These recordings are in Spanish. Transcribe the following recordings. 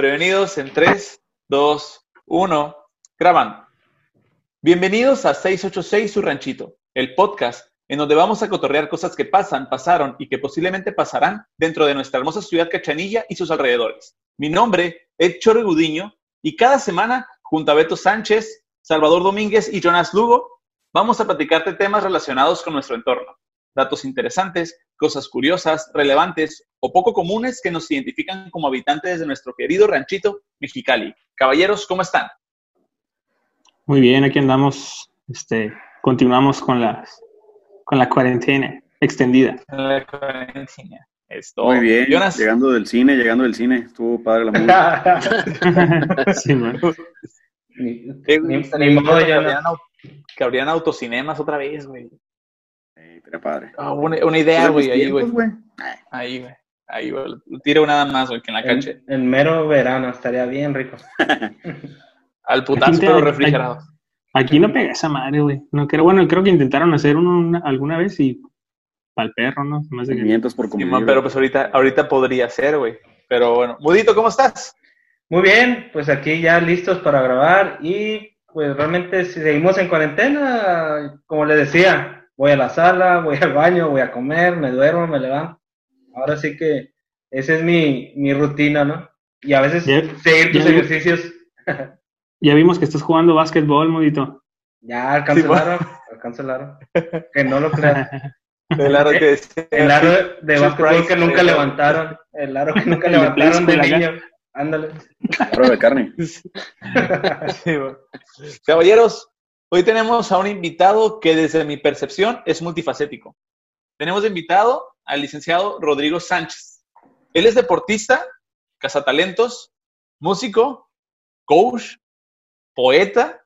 Prevenidos en 3, 2, 1. Graban. Bienvenidos a 686 Su Ranchito, el podcast en donde vamos a cotorrear cosas que pasan, pasaron y que posiblemente pasarán dentro de nuestra hermosa ciudad Cachanilla y sus alrededores. Mi nombre es Chore Gudiño y cada semana, junto a Beto Sánchez, Salvador Domínguez y Jonas Lugo, vamos a platicarte temas relacionados con nuestro entorno. Datos interesantes, cosas curiosas, relevantes o poco comunes que nos identifican como habitantes de nuestro querido ranchito Mexicali. Caballeros, ¿cómo están? Muy bien, aquí andamos. Este, continuamos con las con la cuarentena extendida. La cuarentena. Esto. Muy bien. Llegando del cine, llegando del cine. Estuvo padre la música. sí, man. Ni, ni, modo que, abrían, que abrían autocinemas otra vez, güey. Sí, pero padre. Oh, una, una, idea, güey, ahí, güey. Ahí, güey. Ahí, güey. Tiro nada más, güey, que en la cancha. En, mero verano estaría bien rico. Al putazo, pero refrigerado. Aquí no pega esa madre, güey. No creo, bueno, creo que intentaron hacer uno alguna vez y para el perro, ¿no? Más de que... por sí, pero pues ahorita, ahorita podría ser, güey. Pero bueno, Mudito, ¿cómo estás? Muy bien, pues aquí ya listos para grabar y pues realmente si seguimos en cuarentena, como les decía, voy a la sala, voy al baño, voy a comer, me duermo, me levanto. Ahora sí que esa es mi, mi rutina, ¿no? Y a veces seguir tus ejercicios. Ya vimos que estás jugando básquetbol, modito. Ya, cancelaron, cancelaron. Que no lo crean. El aro que El aro de básquetbol que nunca levantaron. El aro que nunca levantaron de niño. Ándale. Aro de carne. Caballeros, hoy tenemos a un invitado que desde mi percepción es multifacético. Tenemos de invitado al licenciado Rodrigo Sánchez. Él es deportista, cazatalentos, músico, coach, poeta.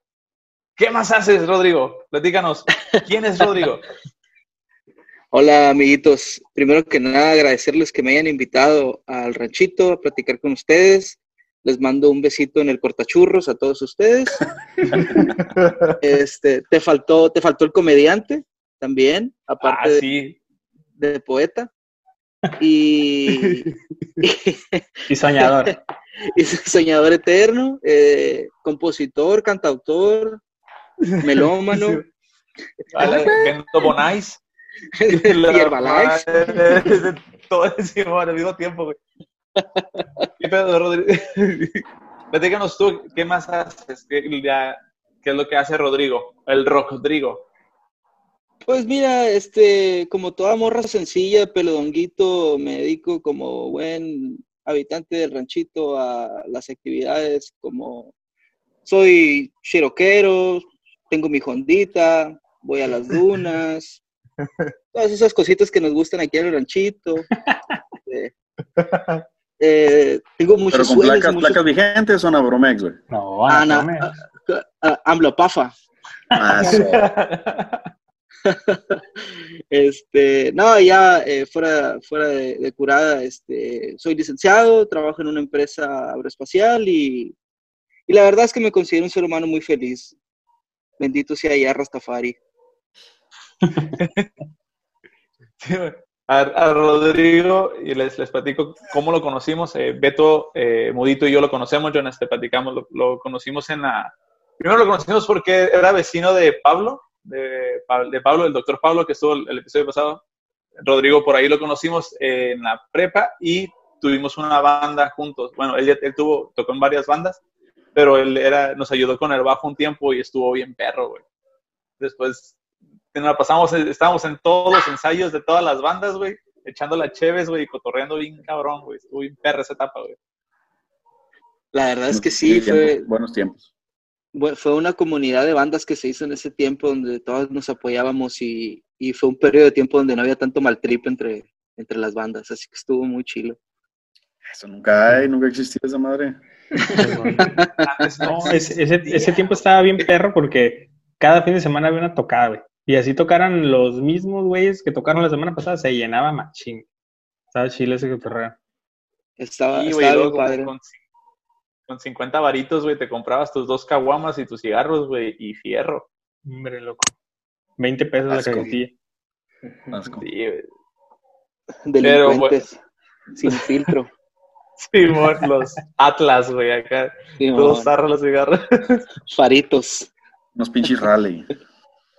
¿Qué más haces, Rodrigo? Platícanos. ¿Quién es Rodrigo? Hola, amiguitos. Primero que nada, agradecerles que me hayan invitado al ranchito a platicar con ustedes. Les mando un besito en el cortachurros a todos ustedes. este, te faltó, te faltó el comediante también, aparte ah, de, poeta. Y, y soñador. y soñador eterno, eh, compositor, cantautor, melómano. Vendo Bonais. Todo eso al mismo tiempo, güey. ¿Qué pedo, Rodrigo? Platícanos tú, ¿qué más haces? ¿Qué, ¿Qué, es lo que hace Rodrigo? El Rodrigo. Pues mira, este, como toda morra sencilla, pelodonguito, me dedico como buen habitante del ranchito a las actividades como soy chiroquero, tengo mi hondita, voy a las dunas, todas esas cositas que nos gustan aquí en el ranchito. Eh, eh, tengo muchos Pero con placas, placas vigentes o Nabromex, güey. No, Ana, Amblopafa. Ah, este, no, ya eh, fuera, fuera de, curada, este, soy licenciado, trabajo en una empresa aeroespacial y, y, la verdad es que me considero un ser humano muy feliz. Bendito sea ya Rastafari. a, Rodrigo, y les, les platico cómo lo conocimos. Eh, Beto, eh, Mudito y yo lo conocemos, Jonas, te platicamos, lo, lo conocimos en la... Primero lo conocimos porque era vecino de Pablo, de, Pablo, el doctor Pablo, que estuvo el, episodio pasado. Rodrigo, por ahí lo conocimos en la prepa y tuvimos una banda juntos. Bueno, él, él tuvo, tocó en varias bandas, pero él era, nos ayudó con el bajo un tiempo y estuvo bien perro, güey. Después nos pasamos, estábamos en todos los ensayos de todas las bandas, güey, echando la cheves, güey, y cotorreando bien cabrón, güey. Estuvo bien perra esa etapa, güey. La verdad es que sí, fue... Buenos tiempos fue una comunidad de bandas que se hizo en ese tiempo donde todos nos apoyábamos y, fue un periodo de tiempo donde no había tanto mal trip entre, entre las bandas, así que estuvo muy chilo. Eso nunca hay, nunca existió esa madre. no, ese, ese, tiempo estaba bien perro porque cada fin de semana había una tocada, güey. Y así tocaran los mismos güeyes que tocaron la semana pasada, se llenaba machín. Estaba chile ese cotorreo. Estaba, estaba padre con 50 varitos, güey, te comprabas tus dos caguamas y tus cigarros, güey, y fierro. Hombre, loco. 20 pesos la cajetilla. Sí, güey. Delincuentes, sin filtro. Simón, los Atlas, güey, acá. Todos zarros los cigarros. Faritos. Unos pinches rally.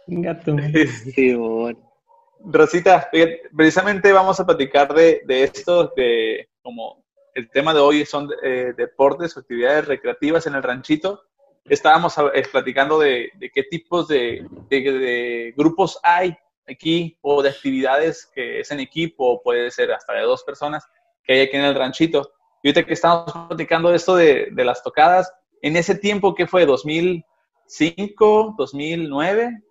Gato. Rosita, precisamente vamos a platicar de, de esto, de como el tema de hoy son eh, deportes o actividades recreativas en el ranchito. Estábamos eh, platicando de, de qué tipos de, de- de grupos hay aquí o de actividades que es en equipo, puede ser hasta de dos personas que hay aquí en el ranchito. Y ahorita que estamos platicando de esto de, de las tocadas, en ese tiempo, ¿qué fue? ¿2005? ¿2009?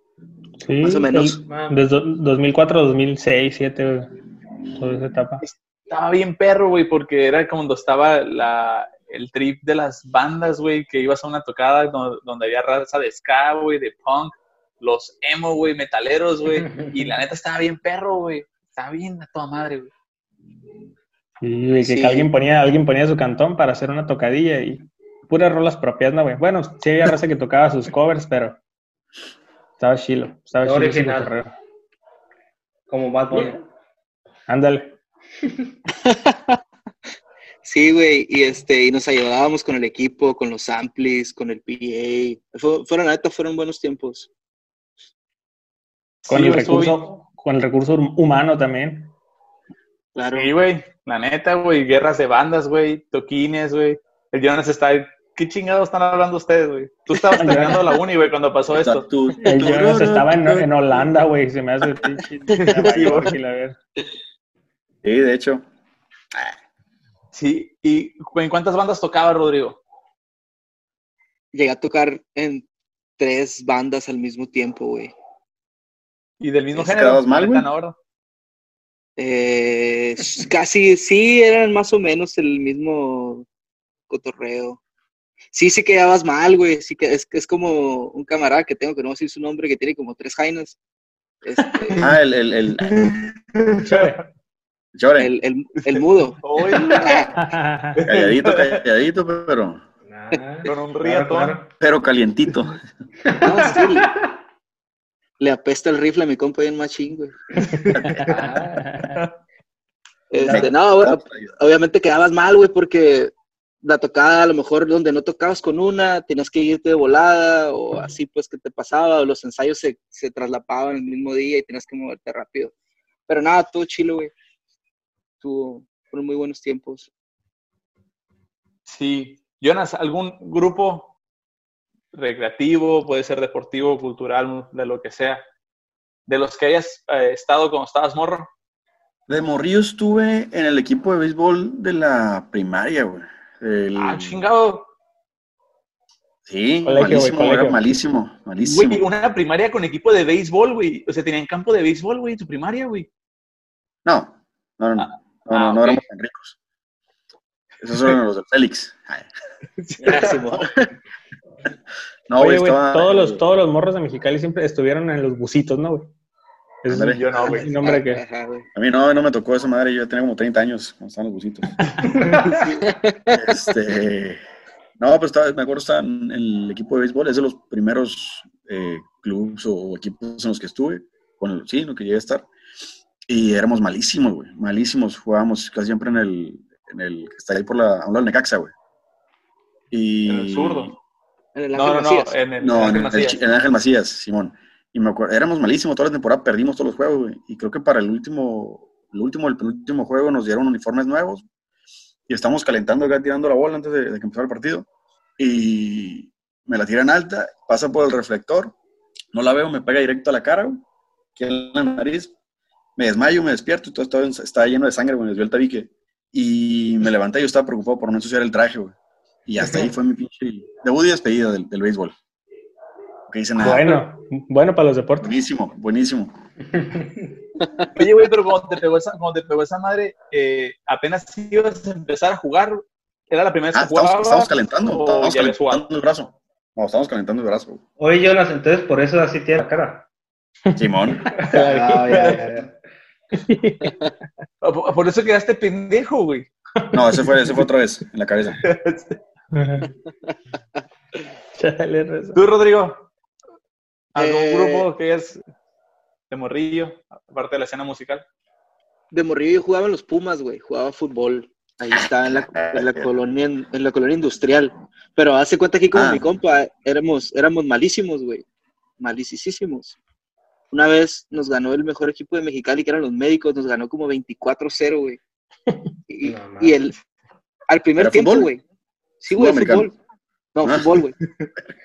Sí, Más o menos. Desde 2004, 2006, 2007, güey. Toda esa etapa. Estaba bien perro, güey, porque era cuando estaba la, el trip de las bandas, güey, que ibas a una tocada donde, donde había raza de ska, güey, de punk, los emo, güey, metaleros, güey, y la neta estaba bien perro, güey. Estaba bien a toda madre, güey. Sí, güey, que Sí. alguien ponía, alguien ponía su cantón para hacer una tocadilla y puras rolas propias, ¿no, güey? Bueno, sí había raza que tocaba sus covers, pero estaba chilo, estaba chilo. Original. Como Bad Bunny. Ándale. Sí, güey, y este, y nos ayudábamos con el equipo, con los amplis, con el PA. Fue- fueron, neta, fueron buenos tiempos. Con Sí, el recurso, con el recurso humano también. Claro. Sí, güey, la neta, güey, guerras de bandas, güey, toquines, güey. El Jonas está, ¿qué chingados están hablando ustedes, güey? Tú estabas terminando la uni, güey, cuando pasó esto. Tú- El tú- Jonas estaba en, en Holanda, güey, se me hace pinche. Sí, de hecho. Sí, ¿y en cuántas bandas tocaba, Rodrigo? Llegué a tocar en tres bandas al mismo tiempo, güey. ¿Y del mismo ¿Te género? quedabas mal, güey? Eh, casi, sí, eran más o menos el mismo cotorreo. Sí, sí quedabas mal, güey. Sí que es, es como un camarada que tengo que no voy a decir su nombre, que tiene como tres jainas. Este, Ah, el, el, el, Llore. el, el, el mudo. Calladito, calladito, pero, Con un claro. pero calientito. no, sí, le, le apesta el rifle a mi compa bien machín, güey. Este, no, güey, obviamente quedabas mal, güey, porque la tocada a lo mejor donde no tocabas con una, tenías que irte de volada o así pues que te pasaba, o los ensayos se, se traslapaban el mismo día y tenías que moverte rápido. Pero nada, todo chilo, güey. Tuvo, fueron muy buenos tiempos. Sí. Jonas, ¿algún grupo recreativo, puede ser deportivo, cultural, de lo que sea, de los que hayas eh, estado cuando estabas morro? De morrillo estuve en el equipo de béisbol de la primaria, güey. El- Ah, chingado. Sí, Colegio, güey, malísimo, era malísimo, malísimo. Güey, una primaria con equipo de béisbol, güey. O sea, tenían campo de béisbol, güey, tu primaria, güey. No, no, no, no, Ah, no, no, ah, no éramos tan ricos. Esos eran los del Félix. No, Oye, güey, estaba... todos los, todos los morros de Mexicali siempre estuvieron en los busitos, ¿no, güey? Ese es Ándale. Yo no, güey. nombre que... A mí no, no me tocó esa madre, yo ya tenía como 30 años cuando estaban los busitos. este, no, pues estaba, me acuerdo estaba en el equipo de béisbol, es de los primeros eh, clubes o equipos en los que estuve, con el, sí, en lo que llegué a estar. Y éramos malísimos, güey, malísimos. Jugábamos casi siempre en el, en el que está ahí por la, a un lado del Necaxa, güey. Y, En el zurdo. En el No, Ángel no, no, Macías. en el No, el, en el Ángel Macías, Simón. Y me acuerdo, éramos malísimos toda la temporada, perdimos todos los juegos, güey. Y creo que para el último, el último, el penúltimo juego nos dieron uniformes nuevos. Y estamos calentando acá, tirando la bola antes de, de que empezara el partido. Y me la tiran alta, pasa por el reflector, no la veo, me pega directo a la cara, güey, aquí en la nariz. Me desmayo, me despierto y todo estaba, estaba lleno de sangre, güey, me desvió el tabique. Y me levanté y yo estaba preocupado por no ensuciar el traje, güey. Y hasta ahí fue mi pinche debut y despedida del, del béisbol. Que dice nada. Bueno, bueno para los deportes. Buenísimo, buenísimo. Oye, güey, pero cuando te pegó esa, cuando te pegó esa madre, eh, apenas ibas a empezar a jugar, ¿era la primera vez Ah, que estamos, jugabas? estamos calentando, estamos calentando el brazo. No, estamos calentando el brazo. Oye, Jonas, entonces por eso así tiene la cara. Simón. Ah, ya, ya, ya. Ah, Por eso quedaste pendejo, güey. No, ese fue, ese fue otra vez, en la cabeza. Chale. ¿Tú, Rodrigo? ¿Algún Eh, grupo que es de morrillo, aparte de la escena musical? De morrillo yo jugaba en los Pumas, güey. Jugaba fútbol. Ahí está, en la, en la colonia, en la colonia industrial. Pero hace cuenta que como Ah. mi compa, éramos, éramos malísimos, güey. Malicisísimos. Una vez nos ganó el mejor equipo de Mexicali, que eran los médicos, nos ganó como 24-0, güey. Y, No y el, al primer ¿Era tiempo, güey. Sí, güey, fútbol. No, Ah. fútbol, güey.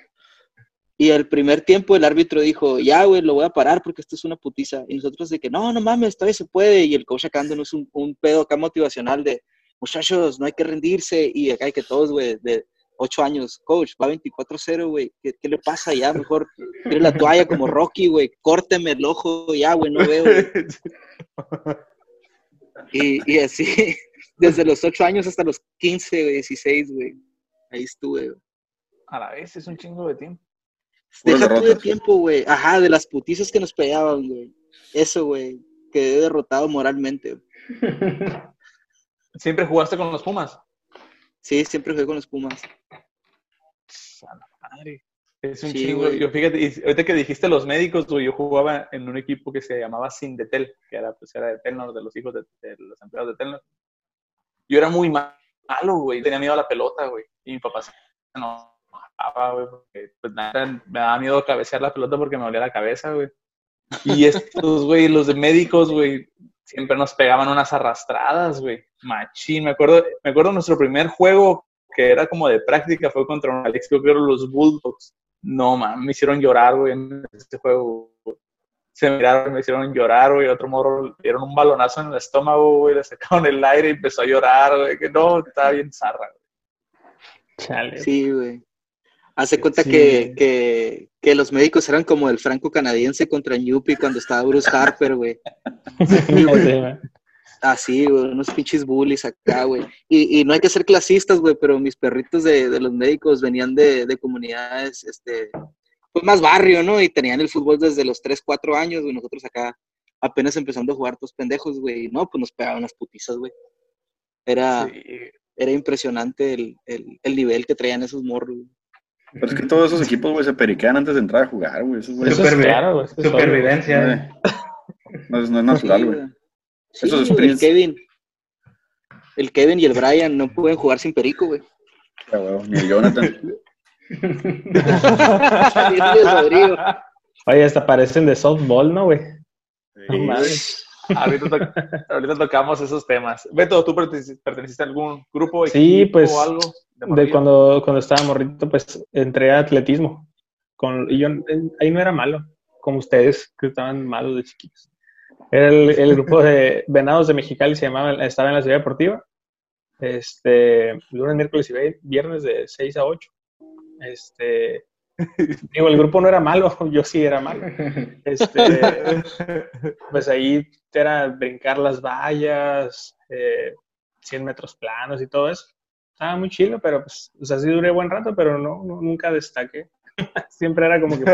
Y el primer tiempo el árbitro dijo, ya, güey, lo voy a parar porque esto es una putiza. Y nosotros de que, no, no mames, todavía se puede. Y el coach acá dándonos un, un pedo acá motivacional de, muchachos, no hay que rendirse. Y acá hay que todos, güey, de ocho años, coach, va 24-0, güey. ¿Qué, ¿Qué le pasa ya? Mejor tire la toalla como Rocky, güey. Córteme el ojo, ya, güey, no veo. güey". Y, y así, desde los ocho años hasta los 15, güey, 16, güey. Ahí estuve, güey. A la vez, es un chingo de tiempo. Deja tú de derrotas. tiempo, güey. Ajá, de las putizas que nos pegaban, güey. Eso, güey. Quedé derrotado moralmente. ¿Siempre jugaste con los Pumas? Sí, siempre jugué con los Pumas. A la madre. Es un Sí, chingo. güey. Yo fíjate, y ahorita que dijiste los médicos, güey, yo jugaba en un equipo que se llamaba Sindetel, que era, pues, era de Telnor, de los hijos de, de los empleados de Telnor. Yo era muy ma- malo, güey. Tenía miedo a la pelota, güey. Y mi papá se enojaba, güey, porque pues nada, me daba miedo cabecear la pelota porque me dolía la cabeza, güey. Y estos, güey, los de médicos, güey, siempre nos pegaban unas arrastradas, güey. Machín. Me acuerdo, me acuerdo nuestro primer juego que era como de práctica fue contra un Alex, creo que eran los Bulldogs. No, man, me hicieron llorar, güey, en este juego. Se miraron, me hicieron llorar, güey. Otro morro le dieron un balonazo en el estómago, güey. Le sacaron el aire y empezó a llorar, güey. Que no, estaba bien zarra, güey. Chale. Sí, güey. Hace cuenta Sí. que, que, que los médicos eran como el franco-canadiense contra Ñupi cuando estaba Bruce Harper, güey. Sí. Así, güey, unos pinches bullies acá, güey. Y, y no hay que ser clasistas, güey, pero mis perritos de, de los médicos venían de, de comunidades, este, pues más barrio, ¿no? Y tenían el fútbol desde los 3, 4 años, güey. Nosotros acá apenas empezando a jugar todos pendejos, güey. Y no, pues nos pegaban unas putizas, güey. Era, Sí. era impresionante el, el, el nivel que traían esos morros, güey. Pero es que todos esos equipos, güey, se periquean antes de entrar a jugar, güey. Eso, güey, Eso es claro, güey. Supervivencia. güey, no, es, no es natural, Sí, güey. Sí, Esos güey, el sprints. Kevin. El Kevin y el Brian no pueden jugar sin perico, güey. Ya, güey, Ni el Jonathan. Ni el Rodrigo. Oye, hasta parecen de softball, ¿no, güey? No mames. Ahorita, to- ahorita tocamos esos temas. Beto, ¿tú pertenec- perteneciste a algún grupo, Sí, equipo pues, o algo? De cuando, cuando estaba morrito, pues entré a atletismo. Con, y yo eh, ahí no era malo, como ustedes, que estaban malos de chiquitos. Era el, el grupo de Venados de Mexicali, se llamaba, estaba en la ciudad deportiva. Este, lunes, miércoles y viernes de 6 a 8. Este, digo, el grupo no era malo, yo sí era malo. Este, pues ahí era brincar las vallas, eh, 100 metros planos y todo eso. Estaba muy chido, pero pues, o sea, sí duré buen rato, pero no, no- nunca destaqué. Siempre era como que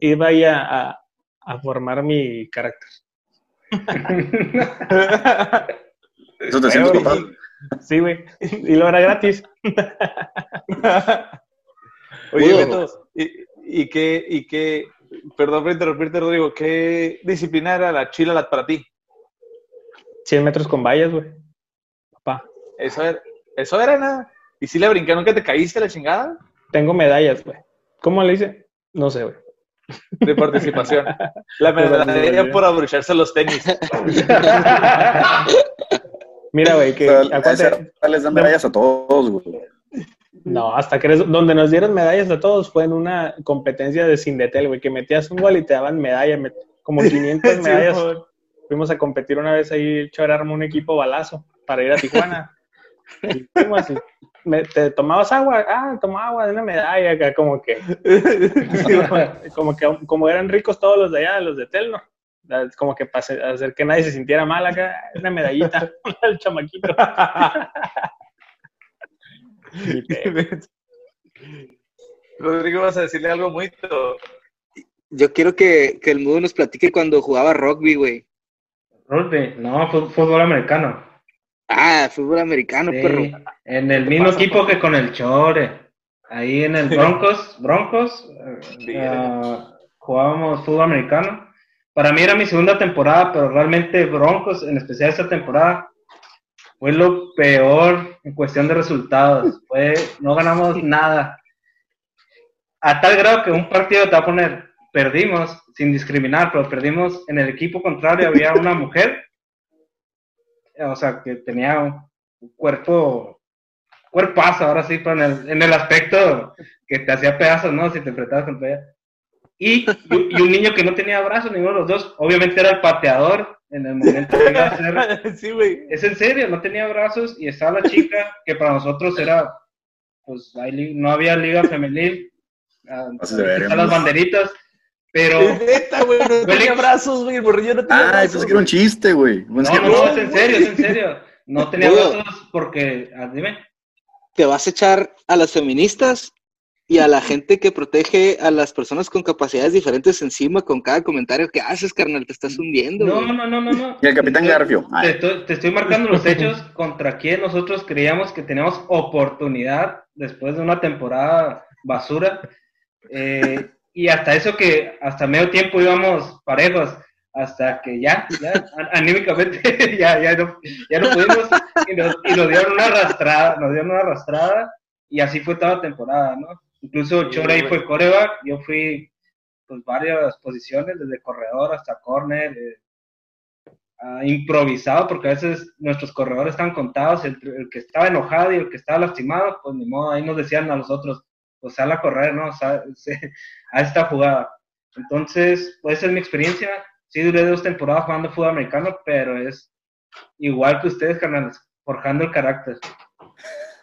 iba ahí a, a- a formar mi carácter. Eso te sientes, papá. Sí, güey. Y lo era gratis. Oye. Beto, ¿y, y qué, y qué, perdón por interrumpirte, Rodrigo, ¿qué disciplina era la chila para ti? 100 metros con vallas, güey. Papá. Eso era, eso era nada. ¿Y si le brinqué, nunca te caíste la chingada Tengo medallas, güey. ¿Cómo le hice? No sé, güey. de participación? La medalla por abrocharse los tenis. Mira, güey, O que sea, acuérdate- les dan medallas a todos, güey. No, hasta que eres- donde nos dieron medallas a todos fue en una competencia de Sindetel, güey, que metías un gol y te daban medalla, met- como 500 Sí, medallas. Fuimos a competir una vez ahí, el armó un equipo balazo para ir a Tijuana. Y fuimos y me- ¿Te tomabas agua? Ah, tomaba agua de una medalla acá, como que, como que, como eran ricos todos los de allá, los de Telno. Como que para hacer que nadie se sintiera mal acá, una medallita al chamaquito. Rodrigo, vas a decirle algo muy... Yo quiero que, que el mudo nos platique cuando jugaba rugby, güey. Rugby, no, fútbol americano. Ah, fútbol americano, Sí, perro. En el mismo pasa, equipo que con el Chore. Ahí en el Broncos, Broncos, eh, Sí. ah, jugábamos fútbol americano. Para mí era mi segunda temporada, pero realmente Broncos, en especial esta temporada, fue lo peor en cuestión de resultados. Fue, no ganamos nada. A tal grado que un partido te va a poner, perdimos, sin discriminar, pero perdimos en el equipo contrario, había una mujer, o sea, que tenía un cuerpo, cuerpazo, ahora sí, pero en el, en el aspecto que te hacía pedazos, ¿no? Si te enfrentabas contra ella. Y, y un niño que no tenía brazos, ninguno de los dos, obviamente era el pateador en el momento que iba a hacer. sí, güey. Es en serio, no tenía brazos y estaba la chica que para nosotros era, pues hay li- no había liga femenil, ah, están las banderitas, pero Es neta, güey, no tenía brazos, güey, el morrillo no tenía Ay, brazos. pensé que era un chiste, güey. No, que- no, no, es en serio, es en serio. No tenía brazos porque, ah, dime, Te vas a echar a las feministas y a la gente que protege a las personas con capacidades diferentes encima con cada comentario que haces, carnal. Te estás hundiendo. no, güey. no, no, no, no. Y el Capitán Te- Garfio. Te estoy, te estoy marcando los hechos contra quien nosotros creíamos que teníamos oportunidad después de una temporada basura. Eh, y hasta eso que hasta medio tiempo íbamos parejos, hasta que ya, ya anímicamente ya, ya, no, ya no pudimos y nos, y nos dieron una arrastrada, nos dieron una arrastrada y así fue toda la temporada, ¿no? Incluso Sí, Chore ahí fue coreback, yo fui pues varias posiciones, desde corredor hasta corner, eh, ah, improvisado, porque a veces nuestros corredores están contados, el, el que estaba enojado y el que estaba lastimado, pues ni modo, ahí nos decían a los otros, pues sal a correr, ¿no? Se- a esta jugada. Entonces, pues esa es mi experiencia. Sí duré dos temporadas jugando fútbol americano, pero es igual que ustedes, canales, forjando el carácter.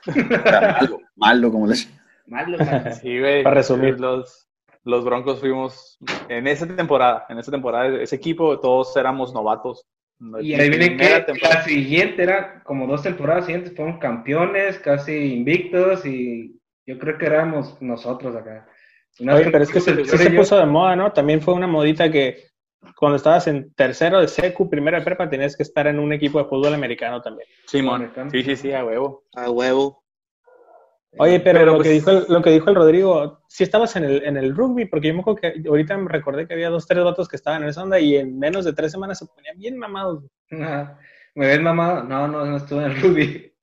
malo, malo, como les. Malo, malo. Sí, güey. Para resumir. Los, los Broncos fuimos, en esa temporada, en esa temporada, ese equipo, todos éramos novatos. Y adivinen Primera que temporada. la siguiente era como dos temporadas siguientes, fueron campeones, casi invictos, y yo creo que éramos nosotros acá. Oye, pero es que se, sí se puso de moda, ¿no? También fue una modita que cuando estabas en tercero de secu, primero de prepa, tenías que estar en un equipo de fútbol americano también. Simón. Sí, sí, sí, a huevo. A huevo. Oye, pero, Pero, lo, pues- que dijo el, lo que dijo el Rodrigo, sí estabas en el, en el rugby, porque yo me acuerdo que ahorita me recordé que había dos, tres vatos que estaban en esa onda y en menos de tres semanas se ponían bien mamados. ¿Me ves, mamá? No, no, no estuve en el rugby.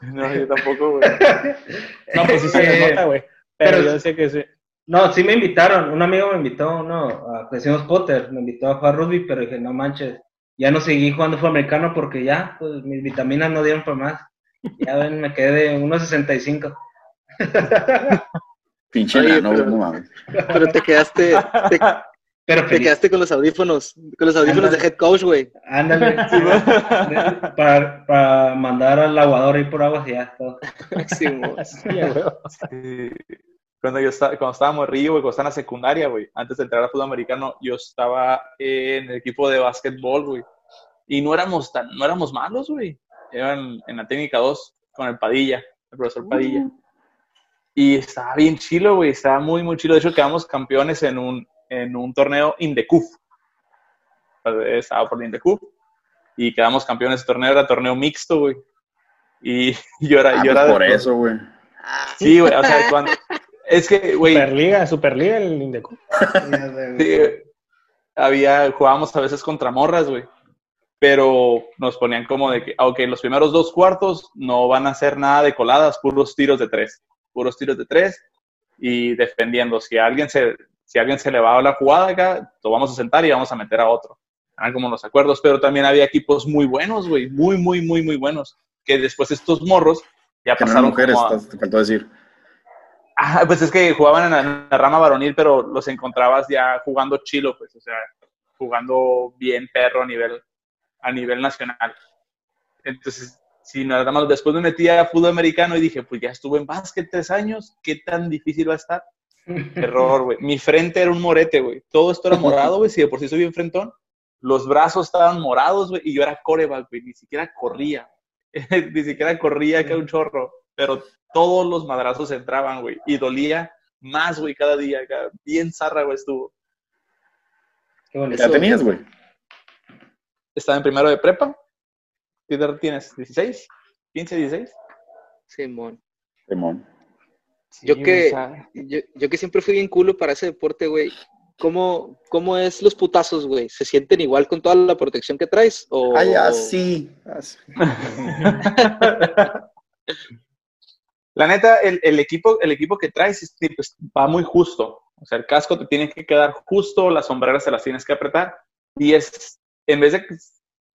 No, yo tampoco, güey. No, pues sí se les Eh, nota, güey. Pero, pero- yo decía que sí. No, sí me invitaron. Un amigo me invitó, uno, decimos Potter, me invitó a jugar rugby, pero dije, no manches, ya no seguí jugando fútbol americano porque ya, pues mis vitaminas no dieron para más. Ya ven, me quedé de 1.65. Pinche Oye, pero- no mames. Pero te quedaste, te, Pero te quedaste con los audífonos, con los audífonos de head coach, güey. Ándale. para, para mandar al aguador ahí por aguas y ya, todo. Sí, güey. Sí. Cuando yo estaba, cuando estábamos Río, güey, cuando estaba en la secundaria, güey, antes de entrar al fútbol americano, yo estaba en el equipo de básquetbol, güey. Y no éramos tan, no éramos malos, güey. Eran en la técnica 2 con el Padilla, el profesor Padilla. Y estaba bien chilo, güey, estaba muy, muy chilo. De hecho, quedamos campeones en un, en un torneo Indecuf. Estaba por el Indecuf. Y quedamos campeones de torneo, era torneo mixto, güey. Y yo era, Ah, yo pues era de- por eso, güey. Sí, güey, o sea, cuando... Es que, güey, Superliga, Superliga el Indeco. sí, había, jugábamos a veces contra morras, güey. Pero nos ponían como de que, ok, los primeros dos cuartos no van a hacer nada de coladas, puros tiros de tres. Puros tiros de tres y defendiendo. Si a alguien se, si a alguien se le va la jugada acá, lo vamos a sentar y vamos a meter a otro. Eran como los acuerdos, pero también había equipos muy buenos, güey, muy, muy, muy, muy buenos. Que después estos morros ya Que no pasaron mujeres, como a- te- te faltó decir. Ah, pues es que jugaban en la, en la rama varonil, pero los encontrabas ya jugando chilo, pues, o sea, jugando bien perro a nivel, a nivel nacional. Entonces, si nada más después me metí a fútbol americano y dije, pues ya estuve en básquet tres años, ¿qué tan difícil va a estar? Error, güey. Mi frente era un morete, güey. Todo esto era morado, güey, si de por sí soy bien frentón. Los brazos estaban morados, güey, y yo era coreback, güey, ni siquiera corría. ni siquiera corría que un chorro, pero todos los madrazos entraban, güey, y dolía más, güey, cada día, cada- bien zarra, güey, estuvo. Qué bonito. ¿Ya tenías, güey? Estaba en primero de prepa. ¿Qué edad tienes? ¿16? ¿15, 16? Simón. Simón. Yo Sí, que- o sea, Yo, yo que siempre fui bien culo para ese deporte, güey. ¿cómo, ¿cómo es los putazos, güey? ¿Se sienten igual con toda la protección que traes? O, Ay, así. así. La neta, el, el equipo, el equipo que traes pues, va muy justo. O sea, el casco te tiene que quedar justo, las sombreras se las tienes que apretar. Y es, en vez de que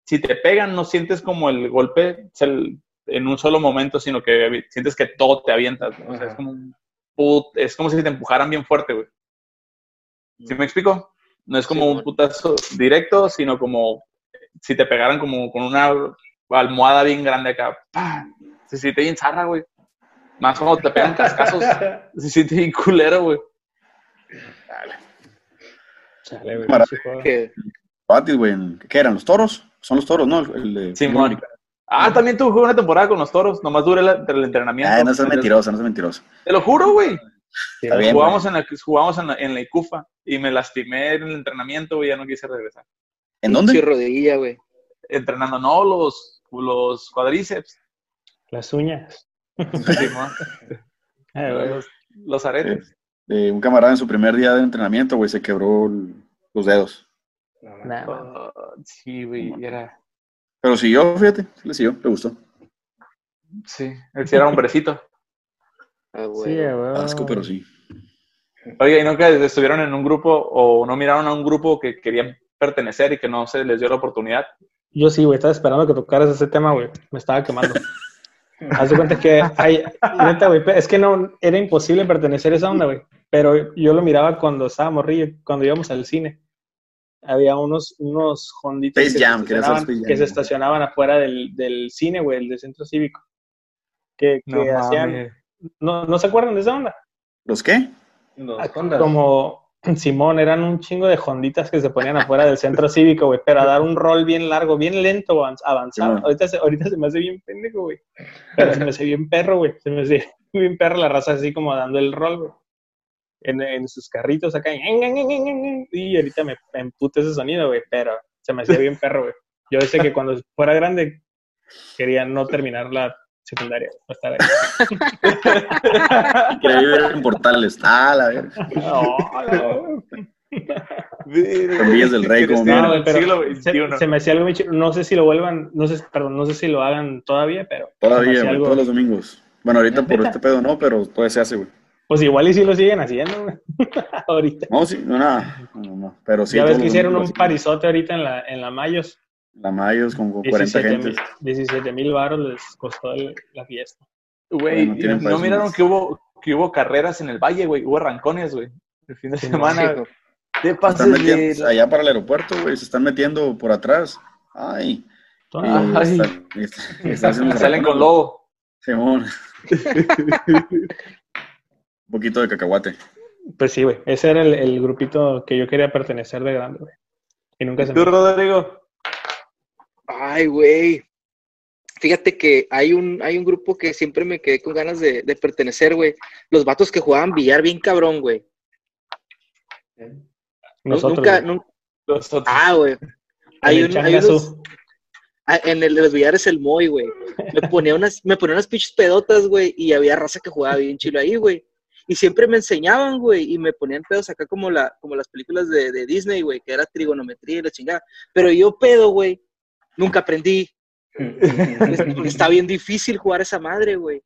si te pegan, no sientes como el golpe en un solo momento, sino que sientes que todo te avientas. ¿no? O sea, es como, un put- es como si te empujaran bien fuerte, güey. ¿Sí me explico? No es como Sí, un bueno. putazo directo, sino como si te pegaran como con una almohada bien grande acá. ¡pah! Se siente bien zarra, güey. Más cuando te pegan cascazos, se siente bien culero, güey. Chale, güey, Para- sí, juego. que- Batis, güey. en- ¿Qué eran? ¿Los toros? Son los toros, ¿no? El Simón. Ah, también tuve una temporada con los toros, nomás duré la- el entrenamiento. Ay, no seas mentiroso, no seas mentiroso. Te lo juro, güey. Está bien, Jugamos, en la, jugamos en la, en la ICUFA y me lastimé en el entrenamiento, güey, ya no quise regresar. ¿En dónde? rodilla, güey. Entrenando, no, los, los cuadríceps. Las uñas. Eh, güey. los, los aretes. Eh, un camarada en su primer día de entrenamiento, güey, se quebró el- los dedos. No. Nah. Oh, sí, güey, era... Pero siguió, fíjate, sí le siguió, le gustó. Sí, él sí era hombrecito. Ah, güey. Sí, güey. Asco, pero sí. Oye, ¿y nunca estuvieron en un grupo o no miraron a un grupo que querían pertenecer y que no se les dio la oportunidad? Yo sí, güey, estaba esperando que tocaras ese tema, güey. Me estaba quemando. Haz de cuenta que hay, neta, güey, es que no, era imposible pertenecer a esa onda, güey. Pero yo lo miraba cuando estaba morrillo, cuando íbamos al cine. Había unos, unos honditos Space que, Jam, se estacionaban, Space Jam, que se güey. estacionaban afuera del, del cine, güey, el del centro cívico. Que, que No hacían, no, ¿no se acuerdan de esa onda? ¿Los qué? Los Ah, Hondas. Como Simón, eran un chingo de honditas que se ponían afuera del centro cívico, güey, pero a dar un rol bien largo, bien lento, avanz- avanzado. Ahorita, se, ahorita se me hace bien pendejo, güey. Pero se me hace bien perro, güey. Se me hace bien perro la raza así como dando el rol, güey. En, en sus carritos acá. Y ahorita me, me emputa ese sonido, güey, pero se me hacía bien perro, güey. Yo decía que cuando fuera grande quería no terminar la secundaria, para estar ahí. Quería vivir en portales. Ah, la verga. No, no. Villas del Rey, como No, pero se, me hacía algo muy chido. No sé si lo vuelvan, no sé, perdón, no sé si lo hagan todavía, pero Todavía, algo- todos los domingos. Bueno, ahorita por este pedo no, pero todavía se hace, güey. Pues igual y si lo siguen haciendo, güey. ahorita. No, sí, no, nada. No, no, pero sí. ya ves que hicieron un parizote ahorita en la, en la Mayos. La Mayos con, con 40 17 gente. mil 17 mil baros les costó el- la fiesta. Güey, Bueno, ¿y tienen ¿no miraron que hubo, que hubo carreras en el valle, güey? Hubo arrancones, güey. El fin de Sí, semana. sí, ¿Qué Se pasa? están metiendo allá para el aeropuerto, güey. Se están metiendo por atrás. Ay. Y Ay. están haciendo Salen con lobo. Simón. Un poquito de cacahuate. pues sí, güey. Ese era el, el grupito que yo quería pertenecer de grande, güey. Y nunca se ¿Tú, me... Rodrigo? Ay, güey. Fíjate que hay un, hay un grupo que siempre me quedé con ganas de, de pertenecer, güey. Los vatos que jugaban billar bien cabrón, güey. Nosotros, Nunca, güey. nunca. Ah, güey. Hay, un, hay unos- ah, en el de los billares el Moy, güey. Me ponía unas, me ponía unas pinches pedotas, güey, y había raza que jugaba bien chilo ahí, güey. Y siempre me enseñaban, güey, y me ponían pedos acá como, la, como las películas de, de Disney, güey, que era trigonometría y la chingada. Pero yo pedo, güey, nunca aprendí. Está bien difícil jugar esa madre, güey.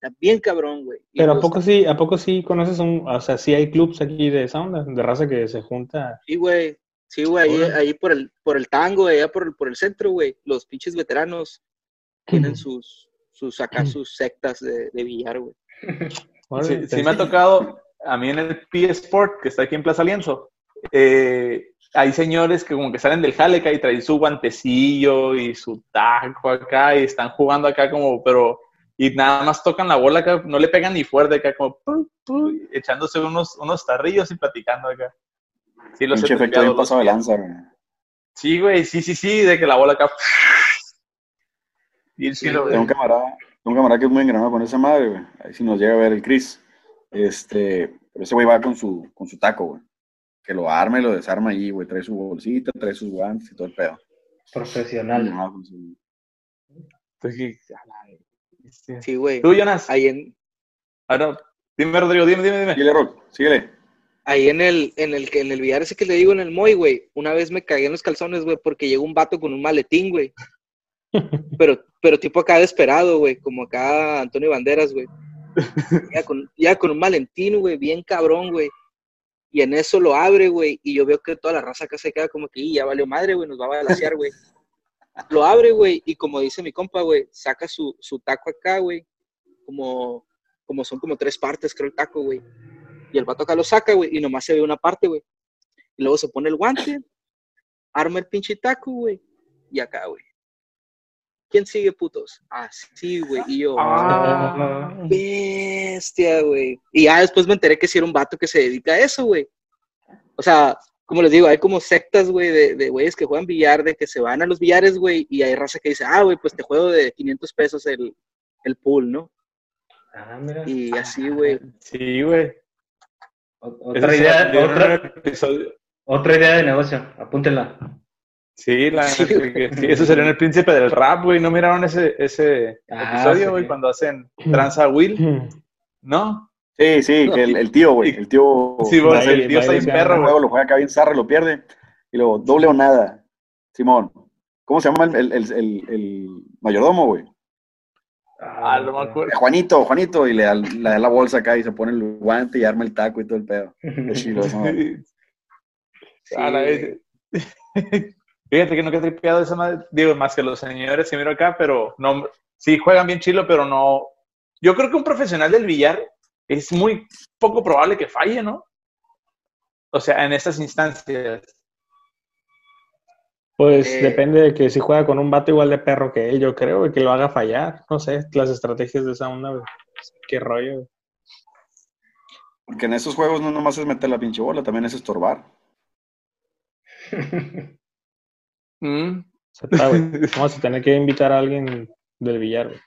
Está bien cabrón, güey. Y Pero ¿a poco sí, a poco sí conoces un, o sea, sí hay clubs aquí de esa onda, de raza que se junta. Sí, güey. Sí, güey, ahí, por el, por el tango, allá por el, por el centro, güey. Los pinches veteranos tienen sus, sus acá sus sectas de, de billar, güey. Sí, sí me ha tocado, a mí en el P Sport, que está aquí en Plaza Lienzo, eh, hay señores que como que salen del jale acá y traen su guantecillo y su taco acá y están jugando acá como, pero, y nada más tocan la bola acá, no le pegan ni fuerte acá, como, pu, pu, echándose unos, unos tarrillos y platicando acá. Sí, los he efecto pasado de lanza, güey. Sí, güey, sí, sí, sí, de que la bola acá. Y el Sí, cielo, güey. Tengo un camarada, un camarada que es muy engranado con esa madre, güey. Ahí sí nos llega a ver el Chris. Este, pero ese güey va con su, con su taco, güey. Que lo arma y lo desarma ahí, güey. Trae su bolsita, trae sus guantes y todo el pedo. Profesional. Su- la bestia. Sí, güey. Tú, Jonas. Ahí en, Ahora, dime, Rodrigo, dime, dime, dime. Síguele, Rock, síguele. ahí en el, en el, en el billar ese que le digo en el Moy, güey, una vez me cagué en los calzones, güey, porque llegó un vato con un maletín, güey. Pero, pero tipo acá desesperado, güey, como acá Antonio Banderas, güey. Ya con, ya con un maletín, güey, bien cabrón, güey. Y en eso lo abre, güey, y yo veo que toda la raza acá se queda como que, "Y, ya valió madre, güey, nos va a balasear, güey. Lo abre, güey, y como dice mi compa, güey, saca su, su taco acá, güey, como, como son como tres partes, creo, el taco, güey. Y el vato acá lo saca, güey, y nomás se ve una parte, güey. Y luego se pone el guante, arma el pinche taco, güey, y acá, güey. ¿Quién sigue, putos? Ah, sí, güey, y yo, Ah. bestia, güey. Y ya después me enteré que sí era un vato que se dedica a eso, güey. O sea, como les digo, hay como sectas, güey, de, de güeyes que juegan billar, de que se van a los billares, güey, y hay raza que dice, ah, güey, pues te juego de 500 pesos el, el pool, ¿no? Ah, mira. Y así, güey. Sí, güey. Otra idea, otra, otra idea de negocio, apúntenla. Sí, la, Sí, eso sería en el príncipe del rap, güey. ¿No miraron ese, ese Ah, episodio, sí. güey? Cuando hacen tranza Will, ¿no? Sí, sí, que el, el tío, güey, el tío... Sí, güey, Baile- el tío está bien baile perro, el güey. juego lo juega acá bien zarra, lo pierde. Y luego, doble o nada. Simón, ¿cómo se llama el, el, el, el- el mayordomo, güey? Ah, no me acuerdo. Juanito, Juanito, y le da, le da la bolsa acá y se pone el guante y arma el taco y todo el pedo. Qué chilo, ¿no? Sí, A la güey. vez. Fíjate que no queda tripeado esa madre. Digo, más que los señores que miro acá, pero no. Sí, juegan bien chilo, pero no. Yo creo que un profesional del billar es muy poco probable que falle, ¿no? O sea, en estas instancias. Pues Eh. depende de que si juega con un vato igual de perro que él, yo creo, güey, que lo haga fallar. No sé, las estrategias de esa onda, güey. Qué rollo, güey. Porque en esos juegos no nomás es meter la pinche bola, también es estorbar. Mm. O sea, está, güey. Vamos a tener que invitar a alguien del billar, güey.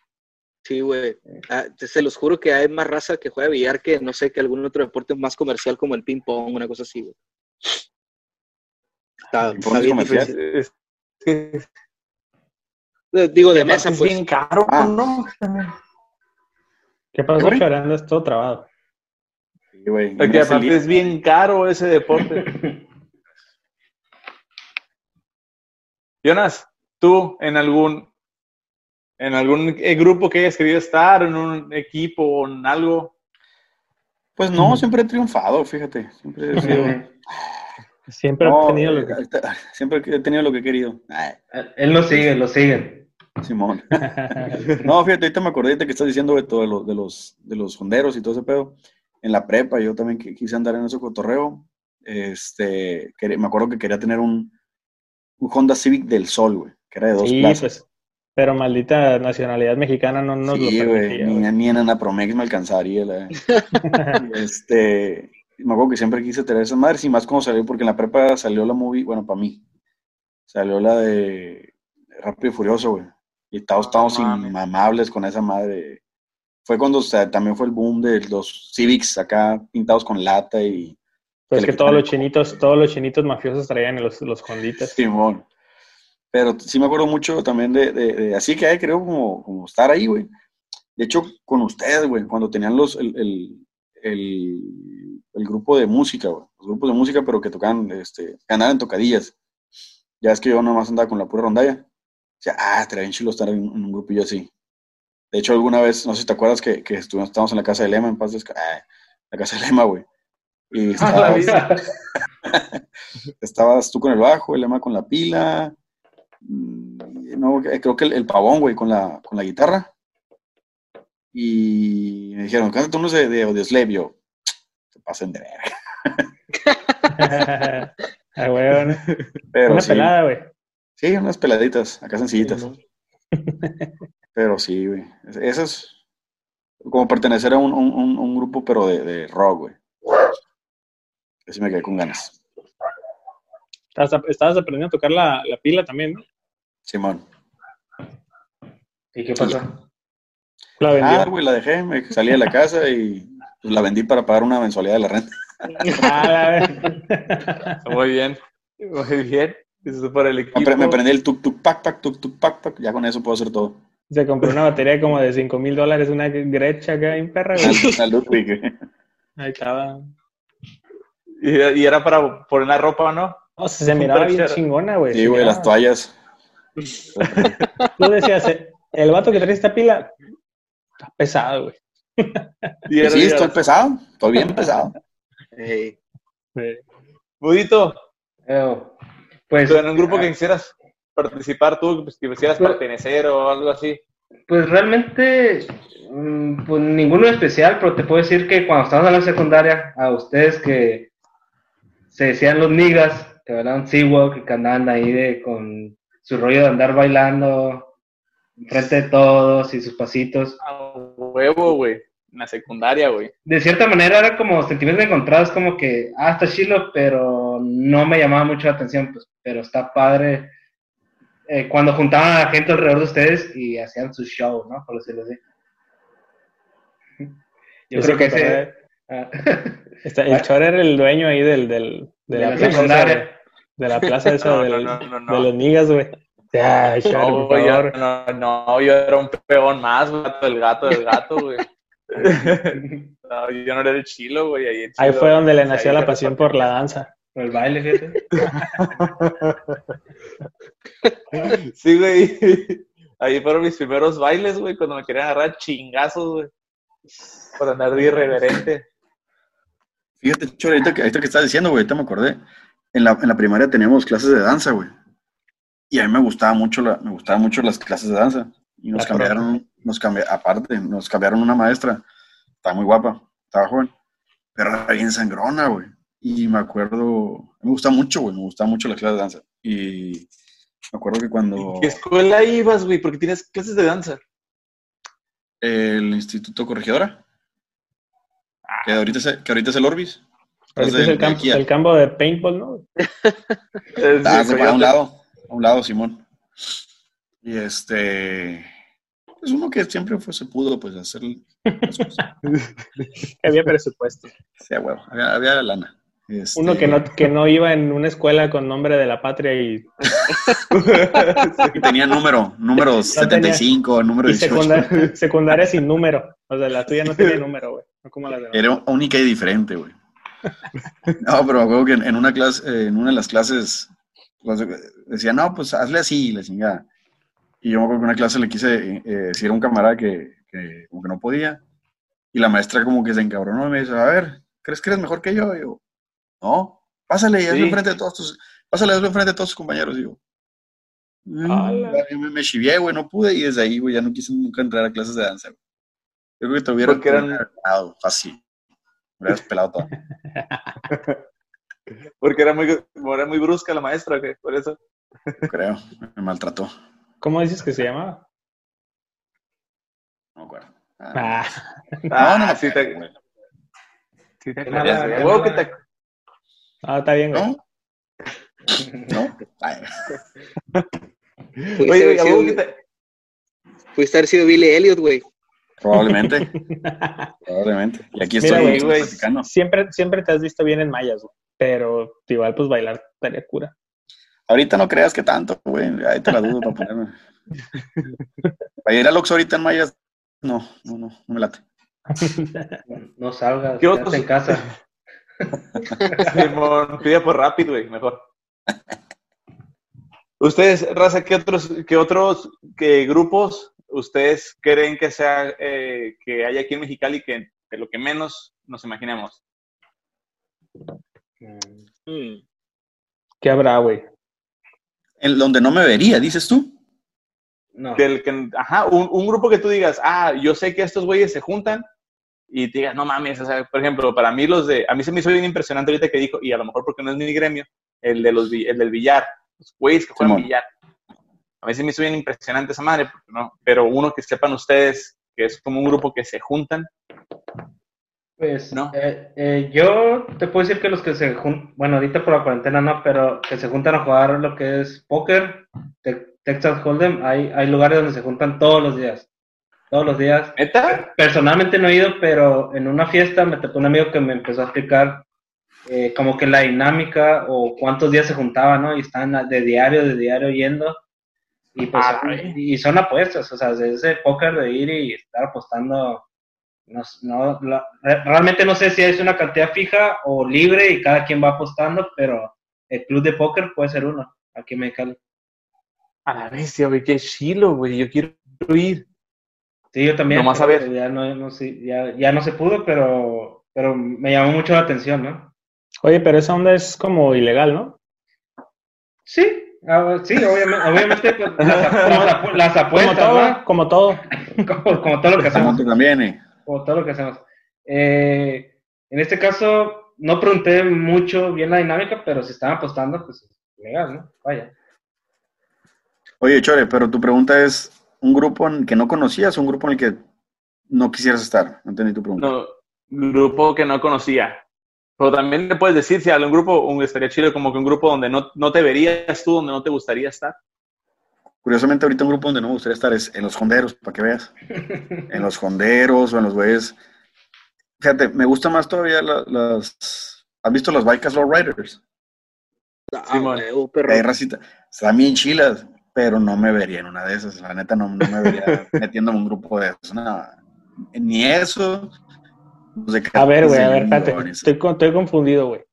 Sí, güey. Ah, se los juro que hay más raza que juega billar que, no sé, que algún otro deporte más comercial como el ping-pong, una cosa así, güey. Está, ¿El está es bien comercial? difícil. Es, es- Eh, Digo, de mesa, es pues. bien caro, Ah. ¿no? ¿Qué pasó? Chore? Andas todo trabado. Sí, güey. Porque aparte es bien caro ese deporte. Jonas, tú en algún en algún eh, grupo que hayas querido estar, en un equipo o en algo. Pues no, siempre he triunfado, fíjate. Siempre he sido... Siempre No, he tenido lo que... eh, Siempre he tenido lo que he querido. Él lo sigue, lo sigue. Simón. No, fíjate, ahorita me acordé ahorita que estás diciendo de todo de los, de los, de los honderos y todo ese pedo. En la prepa yo también qui- quise andar en ese cotorreo. Este, me acuerdo que quería tener un, un Honda Civic del Sol, güey, que era de dos Sí, plazas. pues. Pero maldita nacionalidad mexicana no nos sí, lo güey, permitía, ni, güey. ni en Anapromex me alcanzaría. la- este, me acuerdo que siempre quise tener esas madres y más como salió, porque en la prepa salió la movie, bueno, para mí, salió la de Rápido y Furioso, güey. Y todos estábamos inmamables con esa madre. Fue cuando o sea, también fue el boom de los Civics acá pintados con lata y Pues que que todos los chinitos, todos los chinitos mafiosos traían los, los Honditas. Simón. Pero sí me acuerdo mucho también de, de- de- así que creo, como, como estar ahí, güey. De hecho, con ustedes, güey, cuando tenían los, el, el, el- el grupo de música, güey. Los grupos de música, pero que tocaban, este, que andaban en tocadillas. Ya es que yo nomás andaba con la pura rondalla. O sea, ah, estaría bien chido estar en, en un grupillo así. De hecho, alguna vez, no sé si te acuerdas que, que estuvimos, estábamos en la casa de Lema, en paz desca- ah, la casa de Lema, güey. Y vida. estabas tú con el bajo, el Lema con la pila, mm, no, eh, creo que el, el pavón, güey, con la, con la guitarra. Y me dijeron, cántate unos de, de Audioslave, yo, se pasen de verga. Ah, güey, ¿no? Pero Una sí, pelada, güey. sí, unas peladitas, acá sencillitas. Pero sí, güey, es- eso es como pertenecer a un, un- un- un grupo, pero de, de rock, güey. Así me quedé con ganas. Estabas, aprendiendo a tocar la, la pila también, ¿no? Simón. ¿Y qué pasó? La vendió. Ah, güey, la dejé, me salí de la casa y pues, la vendí para pagar una mensualidad de la renta. Ah, la Muy bien. Muy bien. Eso es por el equipo. Me, me prendí el tuk tuk pac pac tuk tuk pac pac, ya con eso puedo hacer todo. Se compró una batería como de 5 mil dólares, una Gretsch acá en perra, Ludwig, güey. Ahí estaba. Y, y era para poner la ropa, ¿no? No, se, se miraba bien chingona, güey. Sí, güey, las toallas. Tú decías, eh, el vato que trae esta pila está pesado, güey. Sí, estoy pesado. Estoy bien pesado. Ey. Sí. Mudito, Eh, pues, en un grupo que quisieras participar tú, pues, que quisieras Pues- pertenecer o algo así. Pues realmente, mm, pues ninguno especial, pero te puedo decir que cuando estábamos en la secundaria, a ustedes que se decían los niggas, que bailaban Seawalk, que andaban ahí de, con su rollo de andar bailando enfrente de todos y sus pasitos. A huevo, güey. En la secundaria, güey. De cierta manera era como sentimientos encontrados, como que, ah, está chilo, pero no me llamaba mucho la atención, pues, pero está padre eh, cuando juntaban a la gente alrededor de ustedes y hacían su show, ¿no? Por decirlo así. Yo Ese creo que que ese... Está- el chor era el dueño ahí del, del, de, la la plaza de la plaza esa No, del- no, no, no, de los nigas, güey. Chor, No, por yo, favor. no, no, yo era un peón más, güey, el gato del gato, güey. No, yo no era el chilo, güey. Ahí, Ahí fue donde le nació la pasión por la danza. por el baile, fíjate. Sí, güey. Ahí fueron mis primeros bailes, güey, cuando me querían agarrar chingazos, güey. Por andar de irreverente. Fíjate, Chore, ahorita que, ahorita que estás diciendo, güey, ahorita me acordé. En la, en la primaria teníamos clases de danza, güey. Y a mí me gustaba mucho, la, me gustaban mucho las clases de danza. Y nos La cambiaron, nos cambiaron, aparte, nos cambiaron una maestra. Estaba muy guapa, estaba joven. Pero era bien sangrona, güey. Y me acuerdo, me gustaba mucho, güey, me gustaba mucho la clase de danza. Y me acuerdo que cuando ¿Qué escuela ibas, güey? Porque tienes clases de danza. el Instituto Corregidora, que ahorita es, que ahorita es el Orbis. Ahorita de- es el, campo, el de paintball, ¿no? Ah, sí, se güey, fue a un lado, a un lado, Simón. Y este, pues uno que siempre fue, se pudo, pues, hacer las cosas. Había presupuesto. Sí, huevo, había, había lana. Este, Uno que no, que no iba en una escuela con nombre de la patria y, tenía número, número tenía. 75, número y 18. secundaria, secundaria sin número. O sea, la tuya no tenía número, güey. No como la de Era única y diferente, güey. No, pero me acuerdo que en, una clase, eh, en una de las clases, decía, no, pues hazle así, la chingada. Y yo me acuerdo que en una clase le quise eh, decir a un camarada que, que como que no podía. Y la maestra como que se encabronó y me dice, a ver, ¿crees que eres mejor que yo? Y yo, no, pásale y hazlo Sí. enfrente de todos tus, pásale hazlo enfrente de todos tus compañeros. Y yo, "Mm", me, me chivié, güey, no pude. Y desde ahí, güey, ya no quise nunca entrar a clases de danza, güey. Yo creo que te hubiera, Porque eran- ganado fácil. Me hubieras pelado todo. Porque era muy, era muy brusca la maestra, güey, por eso. Creo. Me maltrató. ¿Cómo dices que se llamaba? No me acuerdo. Ah, Ah, no sí te, sí Qué acuerdas, qué que te- ah, está bien, güey. ¿No? ¿No? Oye, haber sido Billy Elliot, güey. Probablemente. probablemente. Y aquí Mira, estoy güey. platicando. Siempre, siempre te has visto bien en mayas, güey. Pero igual, pues bailar estaría cura. Ahorita no creas que tanto, güey. Ahí te la dudo para ponerme. Para ir al Oxxo ahorita en Mayas, no, no, no, no me late. No salgas, ¿Qué otros- en casa. Simón, pide por rápido, güey, mejor. Ustedes, Raza, ¿qué otros, qué otros qué grupos ustedes creen que sea eh, que hay aquí en Mexicali que, que lo que menos nos imaginemos? Mm. ¿Qué habrá, güey? En donde no me vería, dices tú. No. Que el, que, ajá, un, un grupo que tú digas, ah, yo sé que estos güeyes se juntan y te digas, no mames, o sea, por ejemplo, para mí los de, a mí se me hizo bien impresionante ahorita que dijo, y a lo mejor porque no es mi gremio, el, de los, el del billar, los güeyes que juegan billar. A mí se me hizo bien impresionante esa madre, no, pero uno que sepan ustedes que es como un grupo que se juntan. Pues ¿No? eh, eh, yo te puedo decir que los que se juntan, bueno, ahorita por la cuarentena no, pero que se juntan a jugar lo que es póker, te- Texas Hold'em, hay, hay lugares donde se juntan todos los días. Todos los días. ¿Neta? Personalmente no he ido, pero en una fiesta me tocó un amigo que me empezó a explicar eh, como que la dinámica o cuántos días se juntaban, ¿no? Y están de diario, de diario yendo. Y pues Ay. y son apuestas, o sea, de ese póker de ir y estar apostando no, no, la- re- realmente no sé si es una cantidad fija o libre y cada quien va apostando, pero el club de póker puede ser uno, aquí en Mexicali. A la bestia, güey, qué chilo, güey. Yo quiero ir. Sí, yo también. Nomás a ver. Ya no, no sé, ya, ya no se pudo, pero, pero me llamó mucho la atención, ¿no? Oye, pero esa onda es como ilegal, ¿no? Sí, ah, sí, obviamente, obviamente pues, las, las apuestas, todo, como todo. ¿no? Como, como todo lo que hacemos. Eh. como todo lo que hacemos. Eh, en este caso, no pregunté mucho bien la dinámica, pero si están apostando, pues es legal, ¿no? Vaya. Oye, Chore, pero tu pregunta es un grupo en que no conocías o un grupo en el que no quisieras estar. No entendí tu pregunta. No, grupo que no conocía. Pero también le puedes decir si algún grupo, un estaría chido como que un grupo donde no, no te verías tú, donde no te gustaría estar. Curiosamente, ahorita un grupo donde no me gustaría estar es en los honderos, para que veas. En los honderos o en los güeyes. Fíjate, me gustan más todavía la- las. ¿Has visto las bikes Low Riders? Ah, huevo, perro. Hay racita. Están bien chilas, pero no me vería en una de esas. La neta, no, no me vería metiéndome en un grupo de esos. nada. Ni eso. A ver, güey, a ver, espérate. Estoy, con- estoy confundido, güey.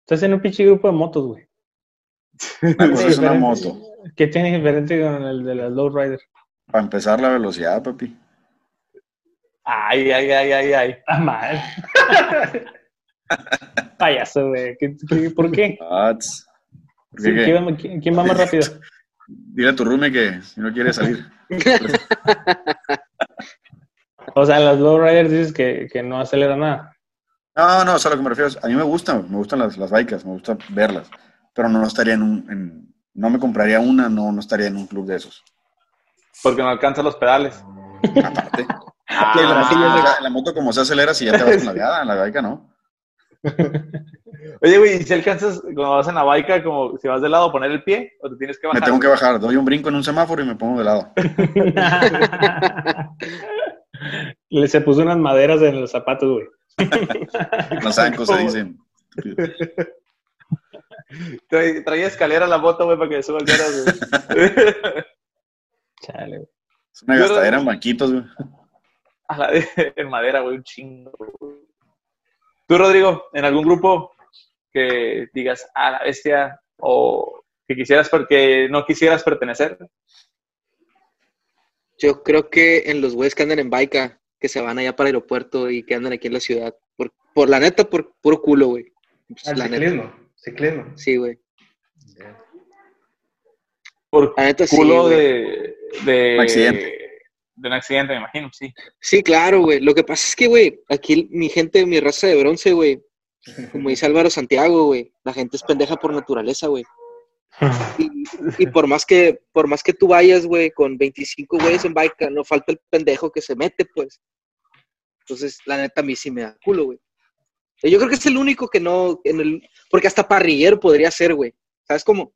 Estás en un pinche grupo de motos, güey. Es una moto. ¿Qué tiene diferente con el de las Lowrider? Para empezar, la velocidad, papi. Ay, ay, ay, ay, ay. Ah, mal. Payaso, güey. ¿Qué- qué- ¿Por qué? Ah, tss. ¿Por Sí, qué? ¿quién, va- quién- quién va más rápido? Dile a tu roomie que si no quiere salir. O sea, las Lowriders dices que, que no acelera nada. No, no, o sea, lo que me refiero es, a mí me gustan, me gustan las, las bikes, me gusta verlas, pero no estaría en un, en- no me compraría una, no, no estaría en un club de esos. Porque no alcanza los pedales. Aparte. Ah, la, moto, como se- la moto como se acelera si ya te vas con la viada, en la bike no. Oye, güey, ¿y si alcanzas cuando vas en la baica, como si vas de lado, poner el pie o te tienes que Me bajar? tengo que bajar, doy un brinco en un semáforo y me pongo de lado. Le se puso unas maderas en los zapatos, güey. Los zancos se dicen. Trae- Traía escalera la moto, güey, para que suba el güey. Chale, güey. Es una gastadera en banquitos, güey. A la de- en madera, güey, un chingo. güey. Tú, Rodrigo, en algún grupo que digas a la bestia o que quisieras porque no quisieras pertenecer. Yo creo que en los güeyes que andan en baica, que se van allá para el aeropuerto y que andan aquí en la ciudad. Por, por la neta, por puro culo, güey. Pues, Al la neta. ciclismo. Ciclismo. Sí, güey. Por La neta sí, culo güey. de, de, Un accidente. de un accidente, me imagino, sí. Sí, claro, güey. Lo que pasa es que, güey, aquí mi gente, mi raza de bronce, güey, como dice Álvaro Santiago, güey, la gente es pendeja por naturaleza, güey. Y, y por más que por más que tú vayas, güey, con 25 güeyes en bike, no falta el pendejo que se mete, pues. Entonces, la neta, a mí sí me da culo, güey. Yo creo que es el único que no, en el, porque hasta parrillero podría ser, güey. ¿Sabes cómo?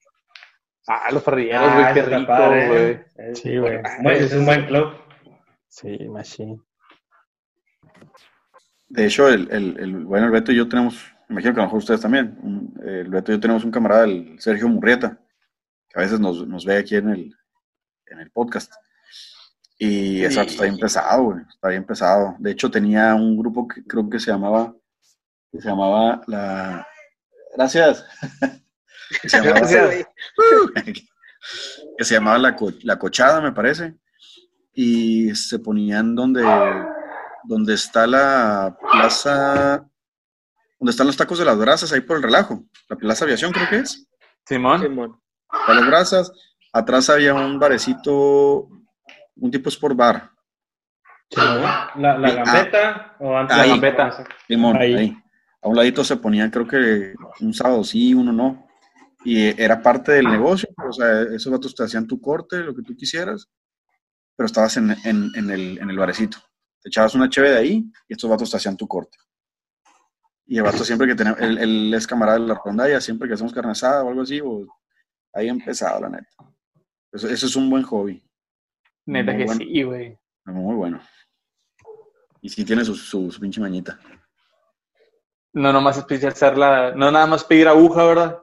Ah, los parrilleros, güey, Ah, qué rico, padre, güey. ¿eh? Sí, güey. Bueno, es un buen club. Sí, machine. De hecho, el, el, el- bueno, el Beto y yo tenemos, imagino que a lo mejor ustedes también, un- el Beto y yo tenemos un camarada, el Sergio Murrieta, que a veces nos, nos ve aquí en el, en el podcast. Y está bien pesado, güey, está bien pesado. De hecho, tenía un grupo que creo que se llamaba, que se llamaba la... Gracias. que, se llamaba, Gracias. que se llamaba la, Co- la Cochada, me parece. Y se ponían donde, donde está la plaza, donde están los tacos de las brasas, ahí por el relajo. La plaza aviación creo que es. Simón. Simón. Para las brasas. Atrás había un barecito, un tipo sport bar. La, la Ah, gambeta o antes ahí. la Gambeta. Limón, Ahí. ahí. A un ladito se ponían, creo que un sábado sí, uno no. Y era parte del negocio, o sea, esos vatos te hacían tu corte, lo que tú quisieras, pero estabas en, en- en el, en el barecito. Te echabas una cheve de ahí y estos vatos te hacían tu corte. Y el vato siempre que tenemos, él, él es camarada de la rondalla, siempre que hacemos carne asada o algo así, o, ahí empezado, la neta. Eso, eso es un buen hobby, Neta Muy que bueno. sí, güey. muy bueno. Y sí tiene su, su, su pinche mañita. No nomás es pedir hacerla, no nada más pedir aguja, ¿verdad?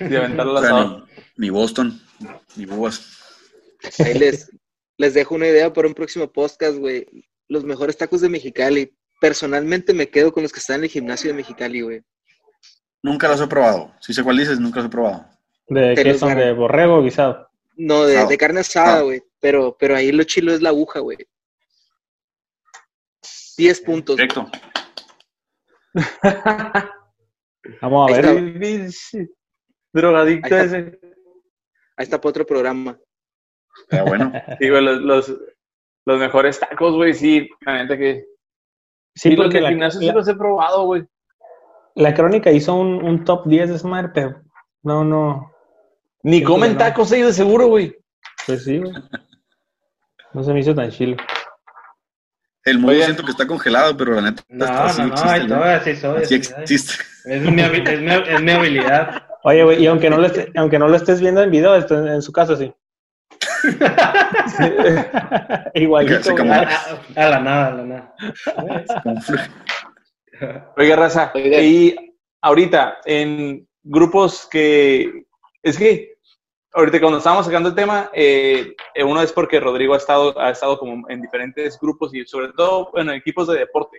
Y aventarla al O sea, ni, ni Boston, ni Búas. Ahí les, les dejo una idea para un próximo podcast, güey. los mejores tacos de Mexicali. Personalmente me quedo con los que están en el gimnasio de Mexicali, güey. Nunca los he probado. Si sé cuál dices, nunca los he probado. ¿De qué son? ¿De borrego o guisado? No, de, carne asada, güey. Pero, pero ahí lo chilo es la aguja, güey. 10 puntos. Directo. Vamos a Ahí ver. está. Drogadicto Ahí está. ese. Ahí está para otro programa. Pero bueno. Sí, güey, los, los, los mejores tacos, güey, sí, la neta que... Sí, Sí, los porque del la, gimnasio sí la- los he probado, güey. la crónica hizo un, un top 10 de esa madre, pero no, no. Ni Sí, comen no. tacos ellos de seguro, güey. Pues sí, güey. No se me hizo tan chilo. El mundo siento que está congelado, pero la neta No, está- sí no, no, existe, ¿no? todo, así soy. Sí así existe. Es mi, habi- es, mi, es mi habilidad. Oye, güey, y aunque no, lo esté- aunque no lo estés viendo en video, en, su casa, sí. Igualito, como- A, a- a la nada, a la nada. Oiga, raza, Oiga. y ahorita, en grupos que... Es que, ahorita cuando estábamos sacando el tema, eh, eh, uno es porque Rodrigo ha estado, ha estado como en diferentes grupos y sobre todo, bueno, equipos de deporte.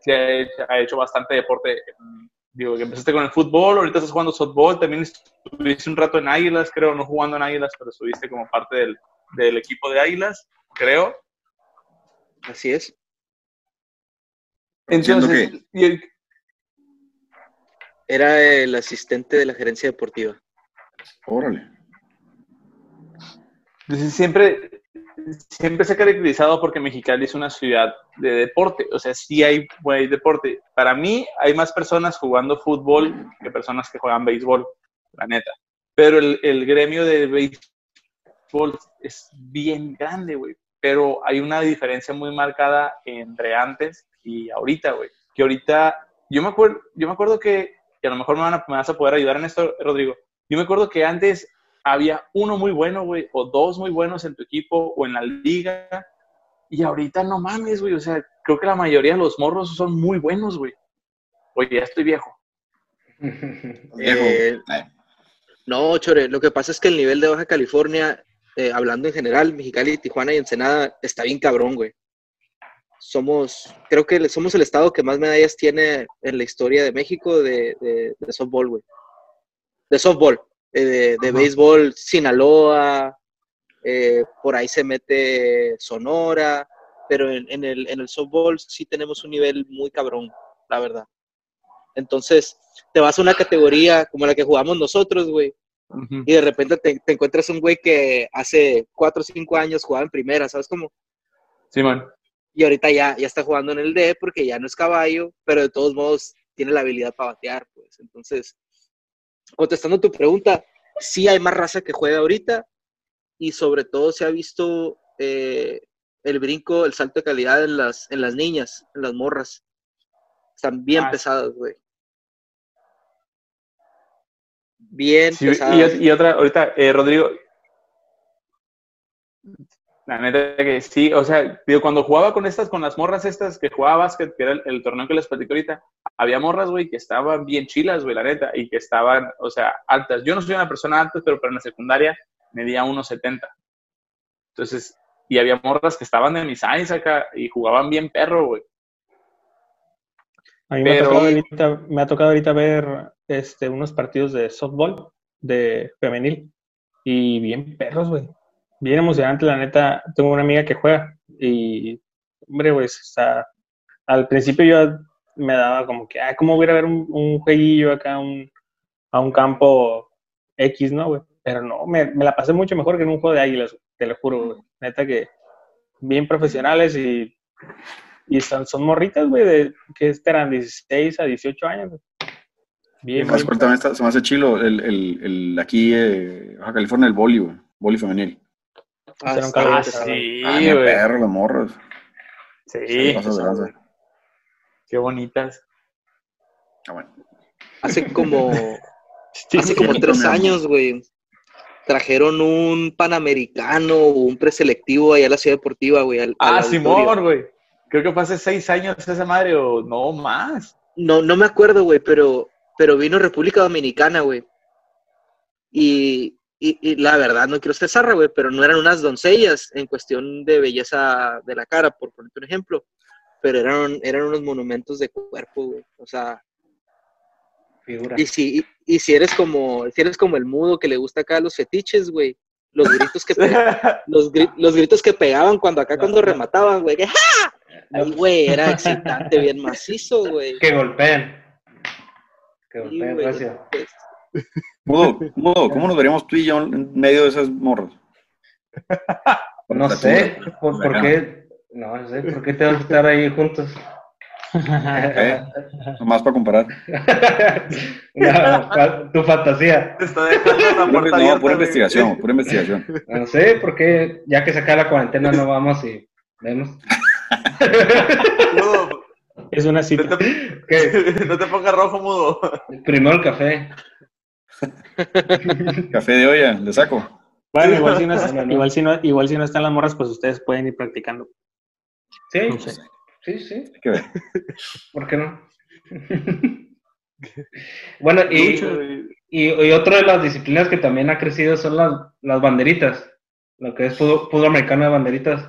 Se ha hecho, ha hecho bastante deporte. mm, Digo, que empezaste con el fútbol, ahorita estás jugando softball, también estuviste un rato en Águilas, creo, no jugando en Águilas, pero estuviste como parte del, del equipo de Águilas, creo. Así es. Entonces, que- y el- Era el asistente de la gerencia deportiva. Órale. Entonces, siempre, siempre se ha caracterizado porque Mexicali es una ciudad de deporte. O sea, sí hay buen deporte. Para mí, hay más personas jugando fútbol que personas que juegan béisbol, la neta. Pero el, el gremio de béisbol es bien grande, güey. Pero hay una diferencia muy marcada entre antes y ahorita, güey. Que ahorita, yo me acuerdo, yo me acuerdo que, y a lo mejor me, van a- me vas a poder ayudar en esto, Rodrigo. Yo me acuerdo que antes había uno muy bueno, güey, o dos muy buenos en tu equipo o en la liga. Y ahorita no mames, güey. O sea, creo que la mayoría de los morros son muy buenos, güey. Oye, ya estoy viejo. Viejo. Eh, No, Chore, lo que pasa es que el nivel de Baja California, eh, hablando en general, Mexicali, Tijuana y Ensenada, está bien cabrón, güey. Somos, creo que somos el estado que más medallas tiene en la historia de México de, de, de softball, güey. De softball. Eh, de de béisbol, Sinaloa, eh, por ahí se mete Sonora, pero en, en el, en el softball sí tenemos un nivel muy cabrón, la verdad. Entonces, te vas a una categoría como la que jugamos nosotros, güey, y de repente te, te encuentras un güey que hace cuatro o cinco años jugaba en primera, ¿sabes cómo? Simón. Y ahorita ya, ya está jugando en el D porque ya no es caballo, pero de todos modos tiene la habilidad para batear, pues. Entonces, contestando tu pregunta, sí hay más raza que juega ahorita y sobre todo se ha visto eh, el brinco, el salto de calidad en las, en las niñas, en las morras. Están bien Ah, pesadas, güey. Bien Sí, pesadas. y, y otra, ahorita, eh, Rodrigo. La neta que sí, o sea, digo, cuando jugaba con estas, con las morras estas que jugaba básquet, que era el, el torneo que les platico ahorita, había morras, güey, que estaban bien chilas, güey, la neta, y que estaban, o sea, altas. Yo no soy una persona alta, pero para la secundaria medía 1.70. Entonces, y había morras que estaban de mis size acá y jugaban bien perro, güey. A mí me, ha tocado ahorita, me ha tocado ahorita ver este, unos partidos de softball de femenil y bien perros, güey. Bien emocionante, la neta. Tengo una amiga que juega y, hombre, güey, está... Al principio yo me daba como que, ah, ¿cómo voy a ver un, un jueguillo acá un, a un campo X, no, güey? Pero no, me, me la pasé mucho mejor que en un juego de águilas, te lo juro, güey. Neta que bien profesionales y y son, son morritas, güey, de, que eran 16 a 18 años, güey. Bien, ¿Sabes bien. cuál también está- se me hace chilo? El, el, el, aquí, eh, Baja California, el boli, güey. Boli femenil. Ah, calor, bien sí. sí, ah, güey. perro, los morros. Sí, qué bonitas. Ah, bueno. Hace como, Sí, hace sí, como sí, tres años, güey. Trajeron un panamericano o un preselectivo allá a la ciudad deportiva, güey. al- Ah. Simón, güey. Creo que fue hace seis años esa madre, o no más. No, no me acuerdo, güey, pero, pero vino República Dominicana, güey. Y, y, y la verdad, no quiero ser zarra, güey, pero no eran unas doncellas en cuestión de belleza de la cara, por ponerte un ejemplo, pero eran, eran unos monumentos de cuerpo, güey. O sea, Figura. y si, y, y si eres como, si eres como el mudo que le gusta acá los fetiches, güey, los gritos que pe- los, gri- los gritos que pegaban cuando acá cuando remataban, güey, que ¡ja! Güey, era excitante, bien macizo, güey. Que golpeen. Que Sí, golpeen, güey, gracias. pues, Mudo, Mudo, ¿cómo nos veríamos tú y yo en medio de esas morras? No sé, ¿por, qué? No, no sé, ¿por qué tenemos que estar ahí juntos? ¿Eh? Nomás para comparar. Tu fantasía. Te está la puerta no, pura investigación, pura investigación. No sé, ¿por qué ya que se acaba la cuarentena no vamos y vemos? Mudo, Es una no cita. te, ¿Qué? no te pongas rojo, mudo. Primero el café. Café de olla, le saco. Bueno, igual si, no, igual, si no, igual si no están las morras, pues ustedes pueden ir practicando. Sí, No sé. sí, sí, Hay que ver. ¿por qué no? bueno, y, y, y otra de las disciplinas que también ha crecido son las, las banderitas, lo que es fútbol, fútbol americano de banderitas.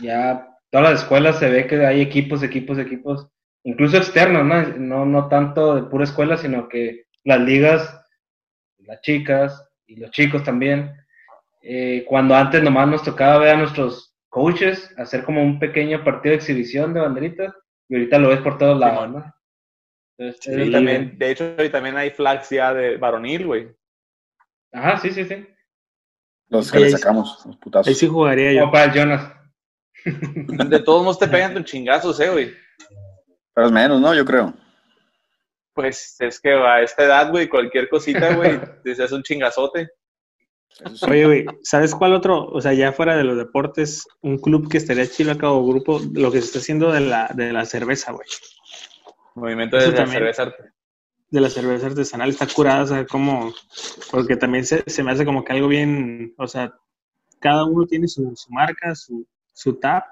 Ya todas las escuelas se ve que hay equipos, equipos, equipos, incluso externos, ¿no? No, no tanto de pura escuela, sino que las ligas, las chicas y los chicos también, eh, cuando antes nomás nos tocaba ver a nuestros coaches hacer como un pequeño partido de exhibición de banderitas, y ahorita lo ves por todos lados, ¿no? Entonces, Sí, también, de hecho, hoy también hay flags ya de varonil, güey. Ajá, sí, sí, sí. Los que Ahí le sacamos, los Ahí putazos. sí jugaría yo. Para el Jonas. De todos modos te pegan tus chingazos, eh, güey. Pero es menos, ¿no? Yo creo. Pues es que a esta edad, güey, cualquier cosita, güey, te haces un chingazote. Oye, güey, ¿sabes cuál otro? O sea, ya fuera de los deportes, un club que estaría chido acá o grupo, lo que se está haciendo de la, de la cerveza, güey. Movimiento de Eso la también. cerveza. De la cerveza artesanal está curada, o sea, como, porque también se, se me hace como que algo bien, o sea, cada uno tiene su, su marca, su, su tap,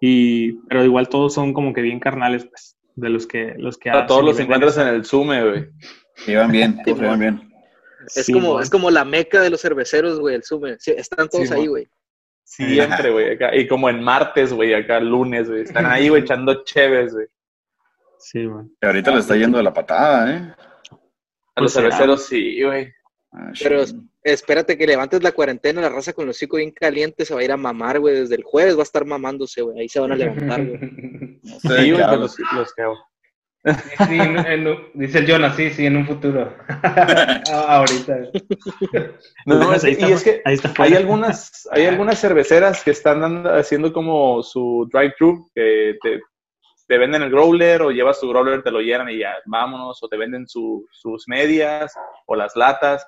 y, pero igual todos son como que bien carnales, pues, de los que, los que A todos los encuentras en el Sume, güey. Llevan bien, todos se llevan bien. Es, Sí, como, es como la meca de los cerveceros, güey, el Sume. Sí, están todos Sí, ahí, güey. Siempre, güey, acá. Y como en martes, güey, acá lunes, güey. Están ahí, güey, echando cheves, güey. Sí, güey. Y ahorita le está yendo de la patada, ¿eh? A los Pues será, cerveceros sí, güey. Ah, Pero espérate que levantes la cuarentena, la raza con los hocico bien caliente se va a ir a mamar, güey. Desde el jueves va a estar mamándose, güey. Ahí se van a levantar, güey. No sé de Sí, hablas. los, los que. Sí, en- en un- dice el Jonas, sí, sí, en un futuro. Ah, Ahorita. No, no, Pues es ahí que- está y es que ahí está hay algunas, hay algunas cerveceras que están dando- haciendo como su drive-thru, que te, te venden el growler o llevas tu growler, te lo llenan y ya, vámonos, o te venden su- sus medias o las latas.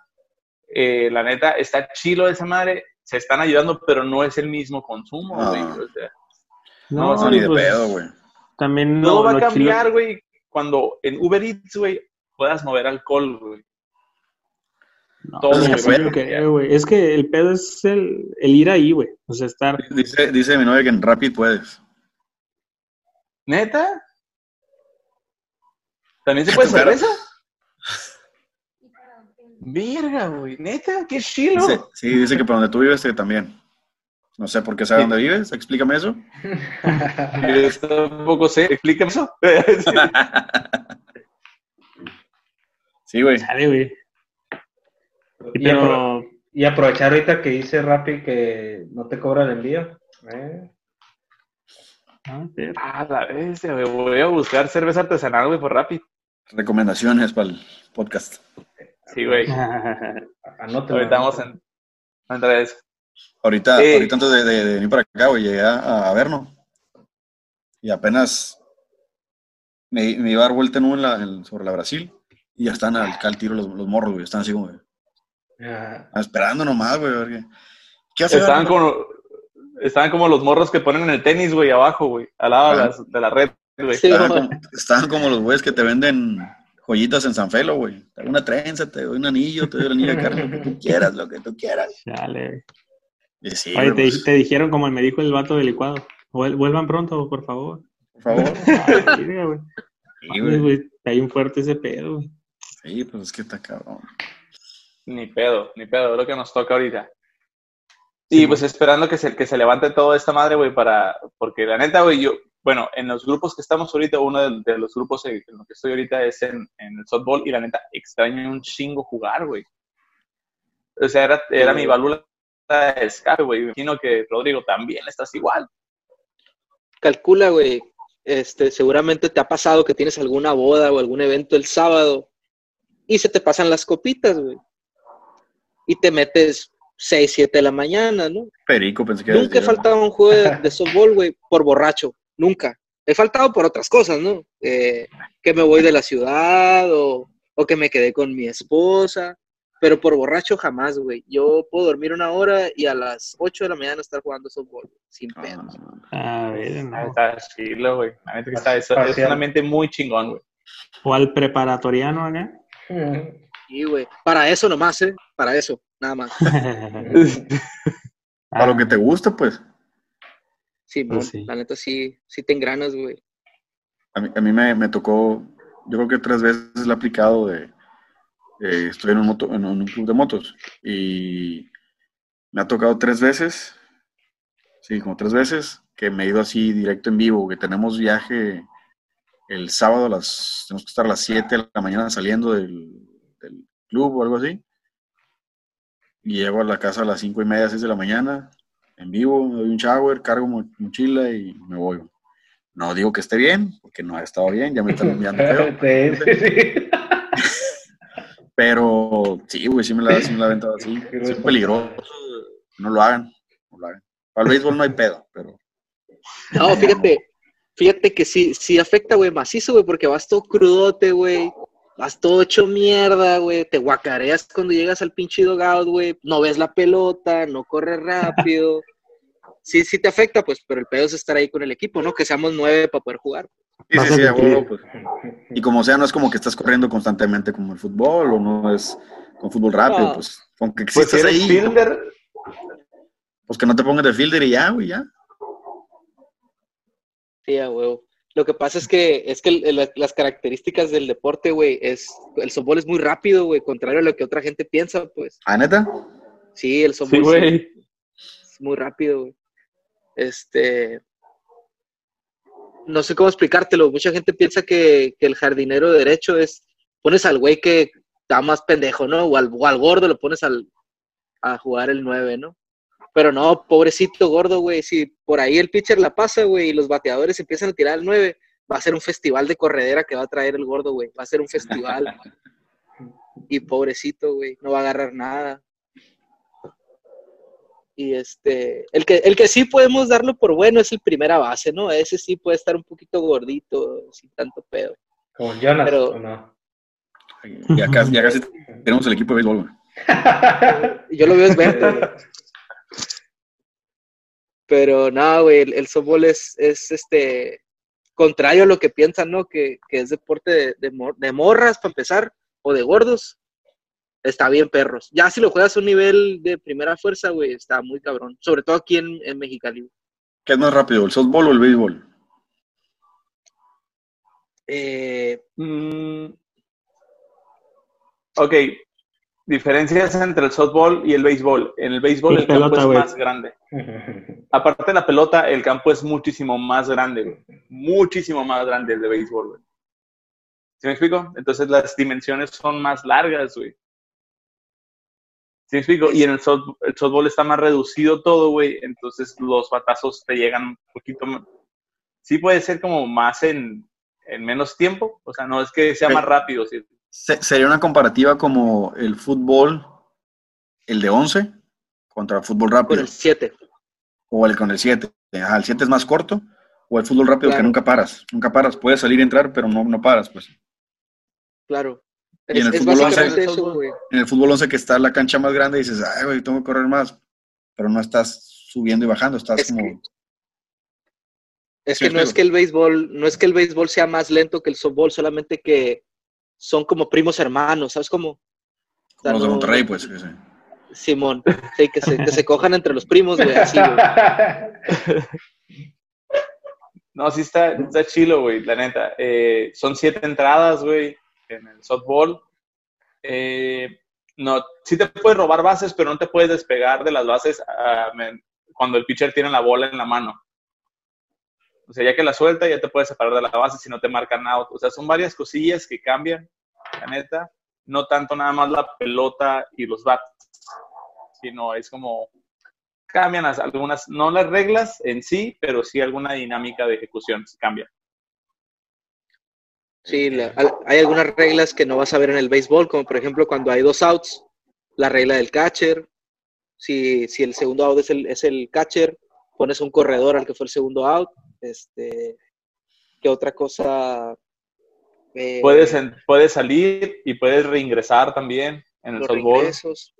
Eh, la neta, está chilo esa madre, se están ayudando, pero no es el mismo consumo, No. güey. o sea, No, No, ni de pues, pedo, güey. También todo no, va a cambiar, güey, cuando en Uber Eats, güey, puedas mover alcohol, güey. No, todo, creo, güey. Es que el pedo es el, el ir ahí, güey. O sea, estar. Dice, dice mi novia que en Rapid puedes. ¿Neta? ¿También se puede cerveza? Verga, güey. ¿Neta? ¡Qué chilo! Dice, sí, dice que por donde tú vives que también. No sé por qué sabe Sí. dónde vives, explícame eso. Yo tampoco sé. Explícame eso. Sí, güey. Sale, güey. Y, apro- Pero. y aprovechar ahorita que dice Rappi que no te cobra el envío. ¿eh? ah, la bestia, güey. Voy a buscar cerveza artesanal, güey, por Rapid. Recomendaciones para el podcast. Sí, güey. Anótalo. Ahorita vamos entrar a eso. Ahorita, Eh. ahorita antes de, de- de venir para acá, güey, llegué a, a vernos. Y apenas me, me iba a dar vuelta en, en la- en- sobre la Brasil. Y ya están al, al tiro los, los morros, güey. Están así como, güey, Ah, esperando nomás, güey. qué- ¿Qué hace? Estaban como, estaban como los morros que ponen en el tenis, güey, abajo, güey. Al lado de, Ah. las- de la red, güey. Sí, Estaban güey. como, estaban como los güeyes que te venden joyitas en San Felo, güey. Te doy una trenza, te doy un anillo, te doy el anillo de carne, lo que tú quieras, lo que tú quieras. Chale, güey. Y sí, Oye, güey, te, pues, te dijeron como me dijo el vato del licuado. Vuel- Vuelvan pronto, por favor. por favor. Güey. Sí, güey. güey, Está bien fuerte ese pedo, güey. Sí, pues es que está cabrón. Ni pedo, ni pedo, es lo que nos toca ahorita. Y pues esperando que se, que se levante toda esta madre, güey, para, porque la neta, güey, yo, bueno, en los grupos que estamos ahorita, uno de, de los grupos en los que estoy ahorita es en, en el softball y la neta, extraño un chingo jugar, güey. O sea, era, era mi válvula de escape, güey. Me imagino que Rodrigo también estás igual. Calcula, güey. Este, seguramente te ha pasado que tienes alguna boda o algún evento el sábado y se te pasan las copitas, güey. Y te metes 6, 7 de la mañana, ¿no? Perico, pensé que Nunca he decía. faltado a un juego de, de softball, güey, por borracho. Nunca. He faltado por otras cosas, ¿no? Eh, que me voy de la ciudad o, o que me quedé con mi esposa. Pero por borracho jamás, güey. Yo puedo dormir una hora y a las 8 de la mañana estar jugando softball, sin Ah, pedos. A ver, Ah, no. Está chilo, güey. La neta que está, es, es una mente muy chingón, güey. O al preparatoriano acá. Y, güey, para eso nomás, ¿eh? Para eso, nada más. Para lo que te gusta, pues. Sí, Pues sí. la neta sí, sí te engranas, güey. A mí, a mí me, me tocó, yo creo que tres veces le he aplicado de, eh, estoy en un, moto, en un club de motos y me ha tocado tres veces, sí, como tres veces, que me he ido así directo en vivo, que tenemos viaje el sábado a las, tenemos que estar a las 7 de la mañana saliendo del, del club o algo así. Y llego a la casa a las cinco y media, 6 de la mañana, en vivo, me doy un shower, cargo mo- mochila y me voy. No digo que esté bien, porque no ha estado bien, ya me están enviando feo. Sí, sí, sí. Pero sí, güey, sí me la, sí me la he aventado así. Es peligroso. No lo hagan. No lo hagan. Para el béisbol no hay pedo, pero No, fíjate, fíjate que sí, sí afecta, güey, macizo, güey, porque vas todo crudote, güey. Vas todo hecho mierda, güey. Te guacareas cuando llegas al pinche dogout, güey. No ves la pelota, no corres rápido. Sí, sí te afecta, pues, pero el pedo es estar ahí con el equipo, ¿no? Que seamos nueve para poder jugar. sí, sí, sí, a sufrir. huevo, pues. Y como sea, no es como que estás corriendo constantemente como el fútbol, o no es con fútbol rápido, No. pues. Aunque Pues si existas eres ahí, fielder, pues que no te pongas de fielder y ya, güey, ya. Sí, a huevo. Lo que pasa es que, es que las características del deporte, güey, es, el softball es muy rápido, güey, contrario a lo que otra gente piensa, pues. ¿Ah, neta? Sí, el softball sí güey. es muy rápido, güey. Este. No sé cómo explicártelo. Mucha gente piensa que, que el jardinero derecho es. Pones al güey que está más pendejo, ¿no? O al, o al gordo lo pones al, a jugar el 9, ¿no? Pero no, pobrecito gordo, güey. Si por ahí el pitcher la pasa, güey, y los bateadores empiezan a tirar el 9, va a ser un festival de corredera que va a traer el gordo, güey. Va a ser un festival. y pobrecito, güey, no va a agarrar nada. Y este, el que, el que sí podemos darlo por bueno es el primera base, ¿no? Ese sí puede estar un poquito gordito, sin tanto pedo. Como Jonas, Pero- ¿o no? Ya casi, ya casi tenemos el equipo de béisbol, güey. Yo lo veo esbelto, güey. Pero no, güey, el, el softball es, es este contrario a lo que piensan, ¿no? Que, que es deporte de, de, mor- de morras, para empezar, o de gordos. Está bien, perros. Ya si lo juegas a un nivel de primera fuerza, güey, está muy cabrón. Sobre todo aquí en, en Mexicali. ¿Qué es más rápido, el softball o el béisbol? Eh, Mm, ok. Diferencias entre el softball y el béisbol. En el béisbol Y el campo es más grande. Aparte de la pelota, el campo es muchísimo más grande. Muchísimo más grande el de béisbol, güey. ¿Sí me explico? Entonces las dimensiones son más largas, güey. ¿Sí me explico? Y en el, soft- el softball está más reducido todo, güey. Entonces los batazos te llegan un poquito más. Sí puede ser como más en, en menos tiempo. O sea, no es que sea más rápido. ¿sí? Se- Sería una comparativa como el fútbol, el de 11, contra el fútbol con rápido, el 7. o el con el 7. Ajá, el 7 es más corto, o el fútbol rápido que nunca paras. Nunca paras, puedes salir y entrar, pero no, no paras, pues. Claro. Y en el es fútbol básicamente once- eso, güey. En el fútbol 11 que está la cancha más grande, dices, ay, güey, tengo que correr más, pero no estás subiendo y bajando, estás Es como... que- Es Sí, que no es que el béisbol, no es que el béisbol sea más lento que el softball, solamente que son como primos hermanos, ¿sabes cómo? O sea, Como los de no- Monterrey, pues. que sí. Simón, sí, que se, que se cojan entre los primos, güey, así, güey. No, sí está, está chilo, güey, la neta. Eh, son siete entradas, güey, en el softball. Eh, no, sí te puedes robar bases, pero no te puedes despegar de las bases ah, cuando el pitcher tiene la bola en la mano. O sea, ya que la suelta, ya te puedes separar de la base si no te marcan out. O sea, son varias cosillas que cambian, la neta. No tanto nada más la pelota y los bats, sino es como cambian algunas, no las reglas en sí, pero sí alguna dinámica de ejecución cambia. Sí, hay algunas reglas que no vas a ver en el béisbol, como por ejemplo cuando hay dos outs, la regla del catcher. Si, si el segundo out es el, es el catcher, pones un corredor al que fue el segundo out. Este, ¿Qué otra cosa? Eh, Puedes, en- puedes salir y puedes reingresar también en el los softball. reingresos.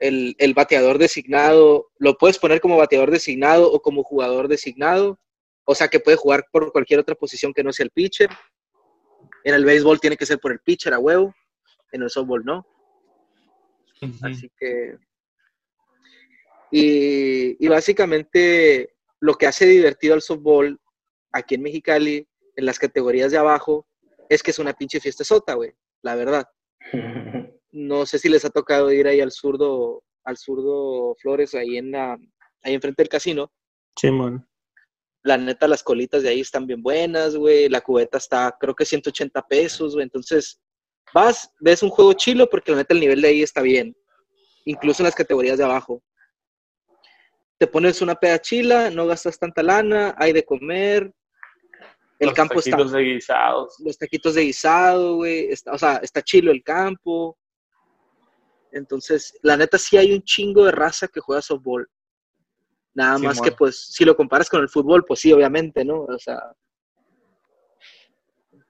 El, el bateador designado, lo puedes poner como bateador designado o como jugador designado. O sea que puede jugar por cualquier otra posición que no sea el pitcher. En el béisbol tiene que ser por el pitcher a huevo. En el softball no. Así que. Y, y básicamente lo que hace divertido al softball aquí en Mexicali, en las categorías de abajo, es que es una pinche fiesta sota, güey. La verdad. No sé si les ha tocado ir ahí al zurdo, al zurdo Flores, ahí en la, ahí enfrente del casino. Simón. La neta, las colitas de ahí están bien buenas, güey. La cubeta está, creo que 180 pesos, güey. Entonces, vas, ves un juego chilo porque la neta el nivel de ahí está bien. Incluso en las categorías de abajo. Te pones una peda chila, no gastas tanta lana, hay de comer. El Los campo está taquitos de guisados. los taquitos de guisado, güey. está- o sea, está chilo el campo. Entonces, la neta sí hay un chingo de raza que juega softball. Nada más que, pues, si lo comparas con el fútbol, pues sí, obviamente, ¿no? O sea,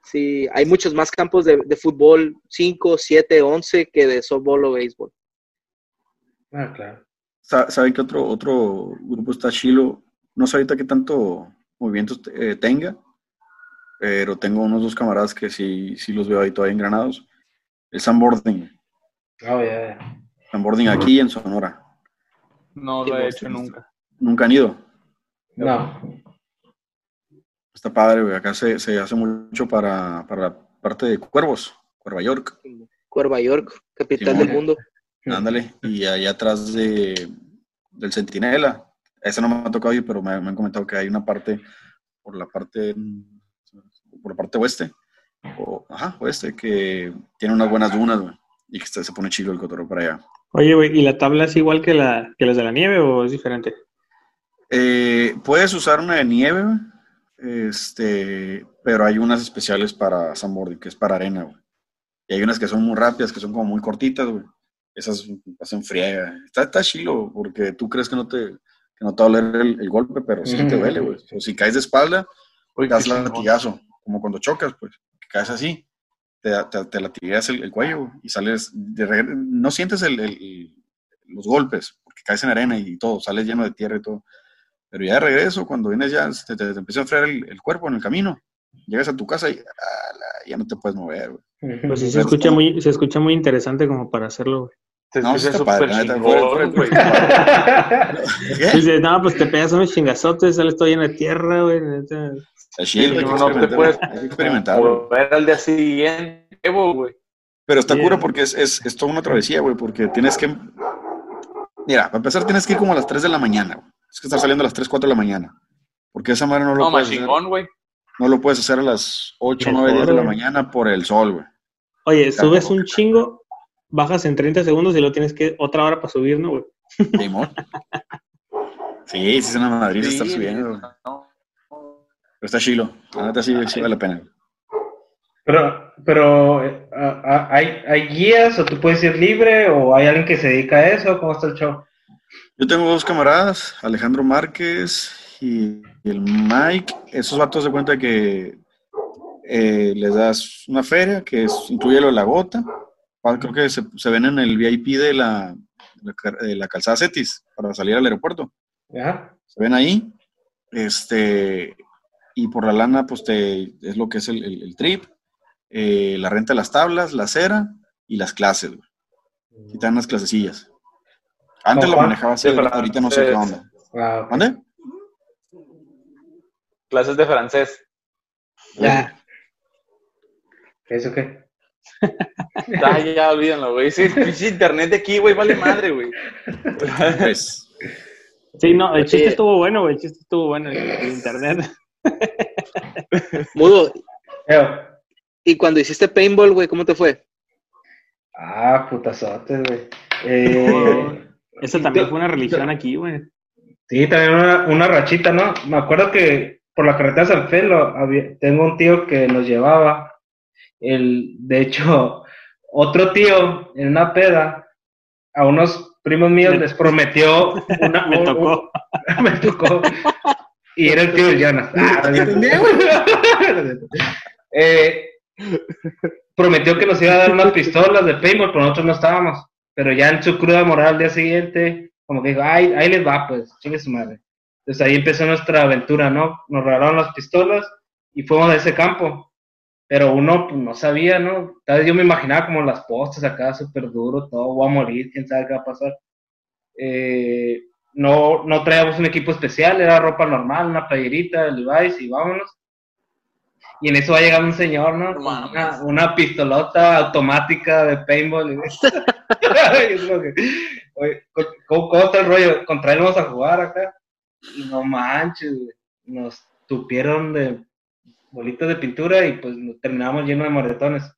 sí, hay muchos más campos de, de fútbol, 5, 7, 11, que de softball o béisbol. Ah, claro. Sa- ¿Sabe que otro, otro grupo está chilo? No sé ahorita qué tanto movimiento eh, tenga, pero tengo unos dos camaradas que sí, sí los veo ahí todavía engranados. El Sandboarding. Oh, ya. Sandboarding aquí en Sonora. No lo he hecho nunca. Nunca han ido. No. Está padre, güey. Acá se, se hace mucho para, para la parte de Cuervos, Cuerva York. Cuerva York, capital Simón. del mundo. Ándale. Y allá atrás de, del Centinela. Ese no me ha tocado ir, pero me, me han comentado que hay una parte por la parte por la parte oeste. O, ajá, oeste, que tiene unas buenas dunas, güey. Y que se se pone chido el cotorreo para allá. Oye, güey, ¿y la tabla es igual que, la, que las de la nieve o es diferente? Eh, puedes usar una de nieve, güey, este, pero hay unas especiales para sandboarding, que es para arena, güey. Y hay unas que son muy rápidas, que son como muy cortitas, güey. Esas hacen friega. Está, está chilo, porque tú crees que no te, que no te va a doler el, el golpe, pero sí te duele, güey. O si caes de espalda, Uy, das latigazo, como cuando chocas, pues, que caes así, te, te, te latigueas el, el cuello y sales, de no sientes el- el- los golpes, porque caes en arena y todo, sales lleno de tierra y todo, pero ya de regreso, cuando vienes ya, te, te- empieza a enfriar el, cuerpo en el camino, llegas a tu casa y ala, ya no te puedes mover, güey. Pues sí, se escucha muy, se escucha muy interesante como para hacerlo, güey. Se No, sí súper chingón, güey. Dices, no, pues te pegas unos chingazotes, sales todo lleno de tierra, güey. que No, no te puedes experimentar, volver al día siguiente, güey. Pero está cura porque es, es, es toda una travesía, güey, porque tienes que... Mira, para empezar tienes que ir como a las 3 de la mañana, güey. Es que estar saliendo a las 3, 4 de la mañana. Porque esa manera no lo, No, puedes hacer, machingón, güey. no lo puedes hacer a las 8, Mejor, 9, 10 de la mañana por el sol, güey. Oye, subes un chingo, bajas en 30 segundos y lo tienes que otra hora para subir, ¿no, güey? Sí, sí es una madrid estar Sí, subiendo, güey. no. Pero está chilo. La neta sí, sí vale la pena. Pero, pero eh, ¿hay, ¿hay guías o tú puedes ir libre o hay alguien que se dedica a eso? ¿Cómo está el show? Yo tengo dos camaradas, Alejandro Márquez y el Mike. Esos vatos de cuenta que eh, les das una feria que es, incluye lo de la gota. Ah, Creo que se, se ven en el VIP de la, de la calzada Cetis para salir al aeropuerto. Ajá. Se ven ahí. Este, y por la lana, pues te, es lo que es el, el- el trip, eh, la renta de las tablas, la cera y las clases. güey. Y te dan unas clasecillas. Antes ¿Con lo manejaba así, ahorita no sé qué onda. Ah. ¿Dónde? Clases de francés. Ya. ¿Qué ¿Eso qué? Ah, ya, olvídenlo, güey. Ese pinche internet de aquí, güey, vale madre, güey. Pues, Sí, no, el chiste Sí. estuvo bueno, güey. El chiste estuvo bueno el, el internet. Mudo, y cuando hiciste paintball, güey, ¿cómo te fue? Ah, putazotes, güey. Eh, Eso también fue una religión aquí, güey. Sí, también una, una rachita, ¿no? Me acuerdo que por la carretera San Felo había- tengo un tío que nos llevaba. El, de hecho, otro tío en una peda a unos primos míos les prometió una, Me tocó. un- me tocó. Y era el tío de Jonas. Ah, Eh, prometió que nos iba a dar unas pistolas de paintball, pero nosotros no estábamos. Pero ya en su cruda moral al día siguiente, como que dijo, ay, ahí les va, pues, chingue su madre. Entonces ahí empezó nuestra aventura, ¿no? Nos regalaron las pistolas y fuimos a ese campo. Pero uno pues, no sabía, ¿no? Tal vez yo me imaginaba como las postes acá, súper duro, todo, voy a morir, quién sabe qué va a pasar. Eh, no, no traíamos un equipo especial, era ropa normal, una playerita, Levi's y vámonos. Y en eso va llegando un señor, ¿no? Con mames. una, una pistolota automática de paintball. Oye, ¿cómo, cómo está el rollo? Contra él vamos a jugar acá. Y no manches. Nos tupieron de bolitas de pintura y pues nos terminamos llenos de moretones.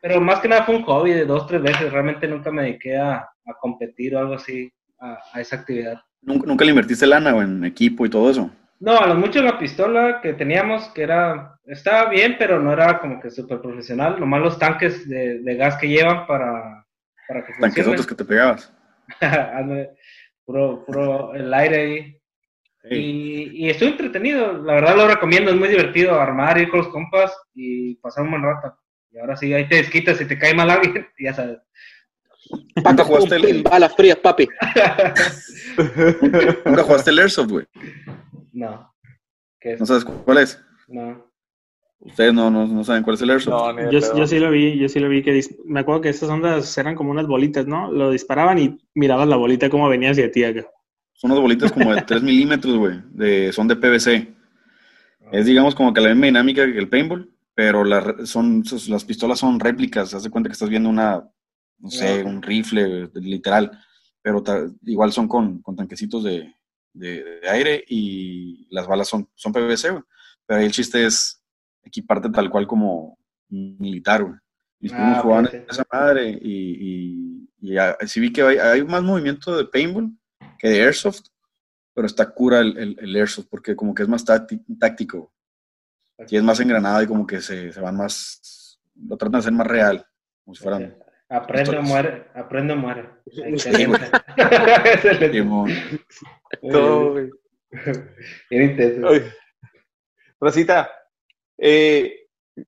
Pero más que nada fue un hobby de dos, tres veces. Realmente nunca me dediqué a, a competir o algo así, a, a esa actividad. ¿nunca, nunca le invertiste lana o en equipo y todo eso? No, a lo mucho la pistola que teníamos, que era, estaba bien, pero no era como que súper profesional. Nomás los tanques de, de gas que llevan para, para que funcione. Tanquesotes que te pegabas. Puro, puro el aire ahí. Y, y estoy entretenido, la verdad lo recomiendo, es muy divertido armar, ir con los compas y pasar un buen rato. Y ahora sí, ahí te desquitas, si te cae mal alguien, ya sabes. ¿Nunca jugaste, el, balas frías, papi. nunca jugaste el Airsoft, güey? No. ¿Qué es? ¿No sabes cuál es? No. Ustedes no, no, no saben cuál es el Airsoft. No, Yo, yo sí lo vi, yo sí lo vi que dis- me acuerdo que esas ondas eran como unas bolitas, ¿no? Lo disparaban y mirabas la bolita como venía hacia ti acá. Son unas bolitas como de 3 milímetros, güey. De, son de PVC. Es, digamos, como que la misma dinámica que el paintball, pero son, las pistolas son réplicas. Haz de cuenta que estás viendo una, no sé, un rifle, literal. Pero igual son con, con tanquecitos de, de- de aire y las balas son, son PVC, güey. Pero ahí el chiste es equiparte tal cual como militar, güey. Mis Ah, primos jugaban esa madre y, y, y a- sí vi que hay, hay más movimiento de paintball que de airsoft, pero está cura el, el- el airsoft porque como que es más tácti- táctico y es más engranado y como que se, se van más, lo tratan de hacer más real, como si fueran... Aprende o muere, aprende o muere. Excelente. Excelente. Simón. Todo, güey. Era intenso. Rosita, eh,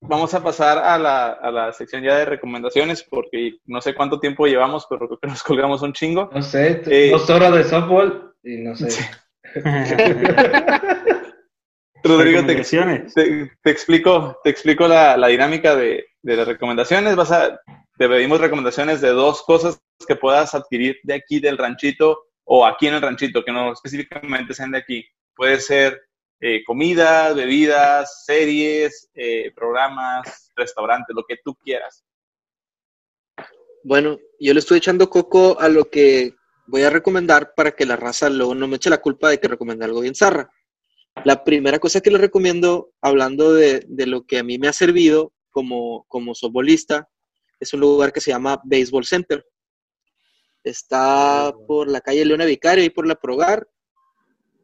vamos a pasar a la, a la sección ya de recomendaciones porque no sé cuánto tiempo llevamos, pero creo que nos colgamos un chingo. No sé, Eh, dos horas de softball y no sé. Rodrigo, te, Recomendaciones. te- te explico, te explico la, la dinámica de, de las recomendaciones. Vas a, te pedimos recomendaciones de dos cosas que puedas adquirir de aquí del ranchito o aquí en el ranchito, que no específicamente sean de aquí. Puede ser eh, comida, bebidas, series, eh, programas, restaurantes, lo que tú quieras. Bueno, yo le estoy echando coco a lo que voy a recomendar para que la raza luego no me eche la culpa de que recomendé algo bien zarra. La primera cosa que les recomiendo, hablando de, de lo que a mí me ha servido como, como softbolista, es un lugar que se llama Baseball Center. Está por la calle Leona Vicario y por la Progar.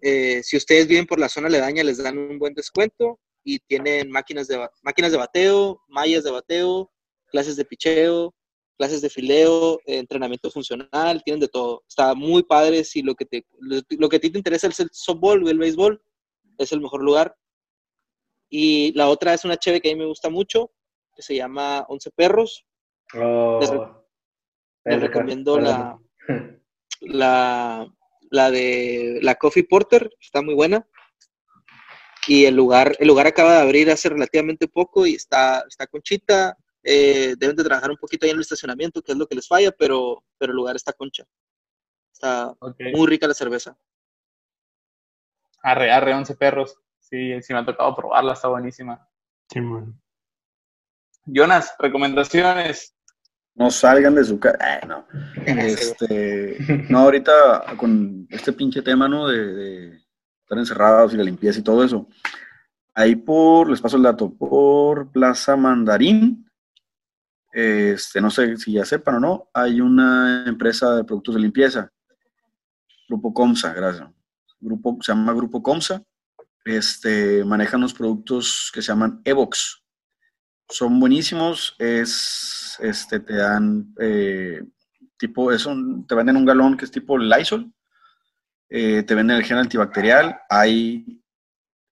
Eh, si ustedes viven por la zona aledaña, les dan un buen descuento y tienen máquinas de, máquinas de bateo, mallas de bateo, clases de picheo, clases de fileo, eh, entrenamiento funcional, tienen de todo. Está muy padre si lo que, te, lo, lo que a ti te interesa es el softball o el béisbol, es el mejor lugar. Y la otra es una cheve que a mí me gusta mucho, que se llama Once Perros. Oh, Les re- Les recomiendo la, la, la de la Coffee Porter, está muy buena. Y el lugar, el lugar acaba de abrir hace relativamente poco y está, está conchita. Eh, deben de trabajar un poquito ahí en el estacionamiento, que es lo que les falla, pero, pero el lugar está concha. Está muy rica la cerveza. Arre, arre, 11 perros. Sí, sí me ha tocado probarla, está buenísima. Simón. Jonas, recomendaciones. No salgan de su casa. no. Este, no, ahorita con este pinche tema, ¿no? De, de estar encerrados y la limpieza y todo eso. Ahí por, les paso el dato, por Plaza Mandarín, este, no sé si ya sepan o no, hay una empresa de productos de limpieza, Grupo Comsa, gracias. Grupo, se llama Grupo Comsa, este, manejan los productos que se llaman Evox. Son buenísimos, es, este, te dan, eh, tipo, es un, te venden un galón que es tipo Lysol, eh, te venden el gel antibacterial, hay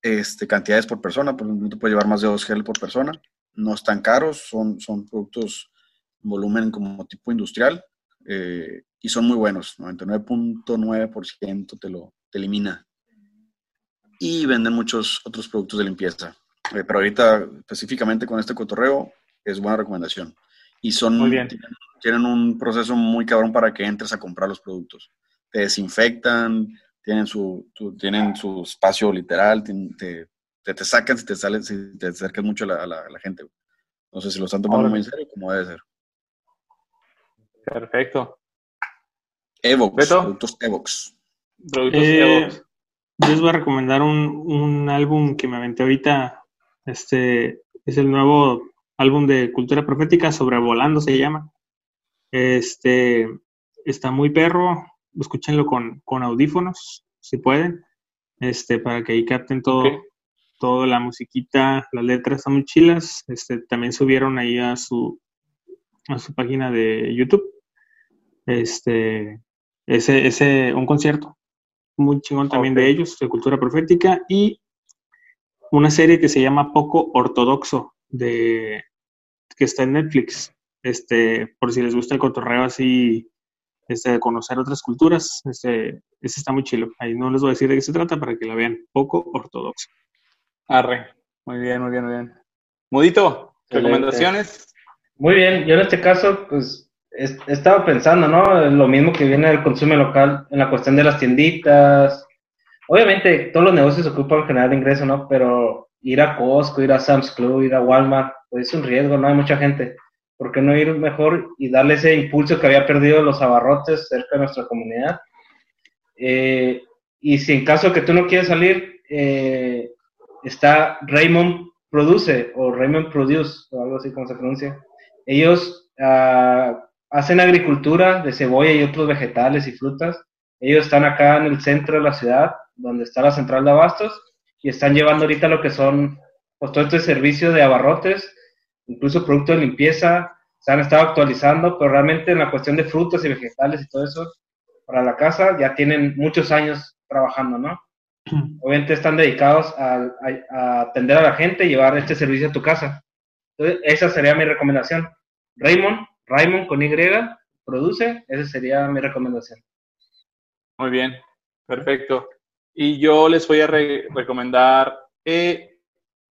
este, cantidades por persona, por ejemplo, te puedes llevar más de dos gel por persona, no están caros, son, son productos en volumen como tipo industrial eh, y son muy buenos, 99.9% te lo te elimina. Y venden muchos otros productos de limpieza. Eh, pero ahorita, específicamente con este cotorreo, es buena recomendación. Y son, Muy bien. Tienen, tienen un proceso muy cabrón para que entres a comprar los productos. Te desinfectan, tienen su, tu- tienen su espacio literal, te, te, te sacan si te sales, si te acercas mucho a la, a la- a la gente. No sé si lo están tomando muy en serio, como debe ser. Perfecto. Evox, Beto. productos Evox. Productos Eh, Evox. Yo les voy a recomendar un, un álbum que me aventé ahorita. Este es el nuevo álbum de Cultura Profética, Sobrevolando se llama. Este está muy perro. Escúchenlo con, con audífonos, si pueden. Este, para que ahí capten todo, Ok. toda la musiquita, las letras están muy chilas. Este, también subieron ahí a su a su página de YouTube. Este, ese, ese, un concierto muy chingón también de ellos, de cultura profética, y una serie que se llama Poco Ortodoxo, de, que está en Netflix. Este, por si les gusta el cotorreo así, este, de conocer otras culturas, este, ese está muy chilo. Ahí no les voy a decir de qué se trata para que la vean. Poco Ortodoxo. Arre. Muy bien, muy bien, muy bien. Mudito, recomendaciones. Muy bien, yo en este caso, pues, he, he estado pensando, ¿no? Lo mismo que viene del consumo local en la cuestión de las tienditas. Obviamente, todos los negocios ocupan generar ingreso, ¿no? Pero ir a Costco, ir a Sam's Club, ir a Walmart, es un riesgo, ¿no? Hay mucha gente. ¿Por qué no ir mejor y darle ese impulso que había perdido los abarrotes cerca de nuestra comunidad? Eh, y si en caso que tú no quieres salir, eh, está Raymond Produce o Raymond Produce, o algo así como se pronuncia. Ellos ah, hacen agricultura de cebolla y otros vegetales y frutas. Ellos están acá en el centro de la ciudad, donde está la central de abastos, y están llevando ahorita lo que son pues, todo este servicio de abarrotes, incluso productos de limpieza, se han estado actualizando, pero realmente en la cuestión de frutas y vegetales y todo eso, para la casa ya tienen muchos años trabajando, ¿no? Obviamente están dedicados a, a- a atender a la gente y llevar este servicio a tu casa. Entonces, esa sería mi recomendación. Raymond, Raymond con Y, produce, esa sería mi recomendación. Muy bien, perfecto. Y yo les voy a re- recomendar, eh,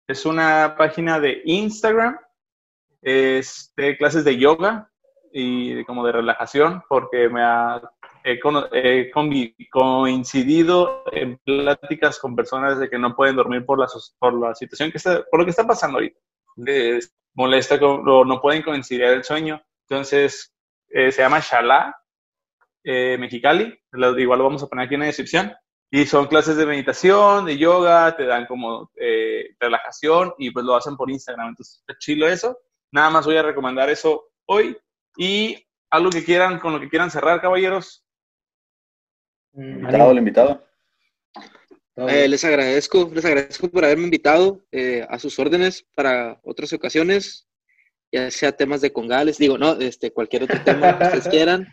es una página de Instagram, es de clases de yoga y como de relajación, porque me ha coincidido en pláticas con personas de que no pueden dormir por la, por la situación que está, por lo que está pasando ahorita. Les molesta no pueden coincidir el sueño. Entonces, eh, se llama Shala, eh, Mexicali, igual lo vamos a poner aquí en la descripción. Y son clases de meditación, de yoga, te dan como eh, relajación y pues lo hacen por Instagram. Entonces, está chilo eso. Nada más voy a recomendar eso hoy. Y algo que quieran, con lo que quieran cerrar, caballeros. Invitado, el invitado. Eh, les agradezco, les agradezco por haberme invitado eh, a sus órdenes para otras ocasiones, ya sea temas de congales, digo, no, este, cualquier otro tema que ustedes quieran.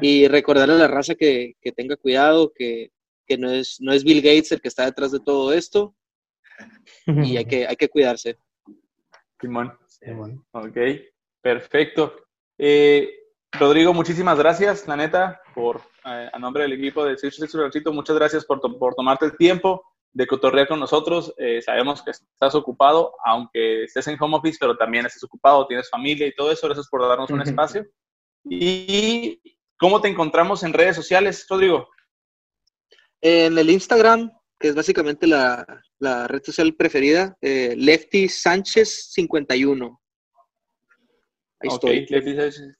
Y recordarle a la raza que, que tenga cuidado, que, que no, es, no es Bill Gates el que está detrás de todo esto y hay que, hay que cuidarse. Simón. Sí, bueno. Ok, perfecto. Eh, Rodrigo, muchísimas gracias, la neta, por, eh, a nombre del equipo de Six Six Ranchito, muchas gracias por, to- por tomarte el tiempo de cotorrear con nosotros. Eh, sabemos que estás ocupado, aunque estés en home office, pero también estás ocupado, tienes familia y todo eso. Gracias por darnos un espacio. ¿Y cómo te encontramos en redes sociales, Rodrigo? En el Instagram, que es básicamente la, la red social preferida, eh, Lefty Sánchez 51. Ahí Ok, estoy. Lefty Sessions.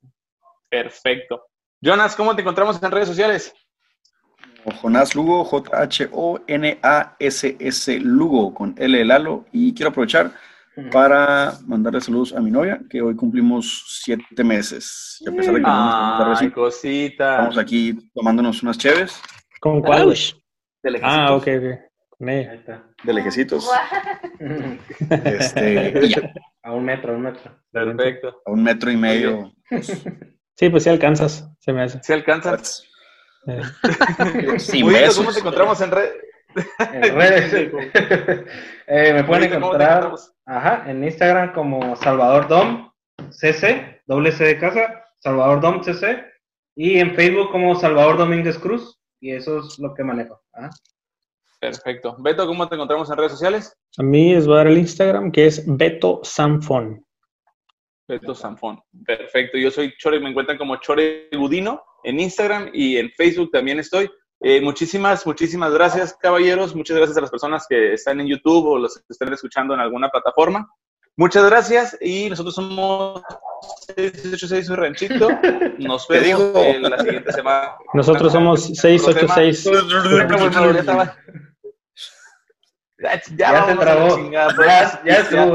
Perfecto. Jonas, ¿cómo te encontramos en redes sociales? O Jonás Lugo, J-H-O-N-A-S-S Lugo, con L de Lalo. Y quiero aprovechar para mandarle saludos a mi novia, que hoy cumplimos siete meses. Y a pesar de que no nos recién, cosita. estamos aquí tomándonos unas cheves ¿Con cuál? De lejecitos. Ah, ok, ok. Ahí está. de lejecitos. Este, ya, A un metro, a un metro. Perfecto. a un metro y medio. Sí, pues sí alcanzas, se me hace. ¿Se alcanza? Eh, Sin bien, besos. ¿Cómo te encontramos en redes? En redes. Eh, me pueden Ahorita, ¿cómo te encontrar ajá, en Instagram como Salvador Dom CC, doble C de casa, Salvador Dom CC, y en Facebook como Salvador Domínguez Cruz, y eso es lo que manejo. ajá. Perfecto. Beto, ¿cómo te encontramos en redes sociales? a mí les voy a dar el Instagram, que es Beto Sanfon. Beto Sanfón. Perfecto. Yo soy Chore, me encuentran como Chore Gudino en Instagram y en Facebook también estoy. Eh, muchísimas, muchísimas gracias, caballeros. Muchas gracias a las personas que están en YouTube o los que están escuchando en alguna plataforma. Muchas gracias y nosotros somos 686 Soy Ranchito. Nos vemos digo. en la siguiente semana. Nosotros somos 686. Ya, ya, pues. Ya, ya estuvo.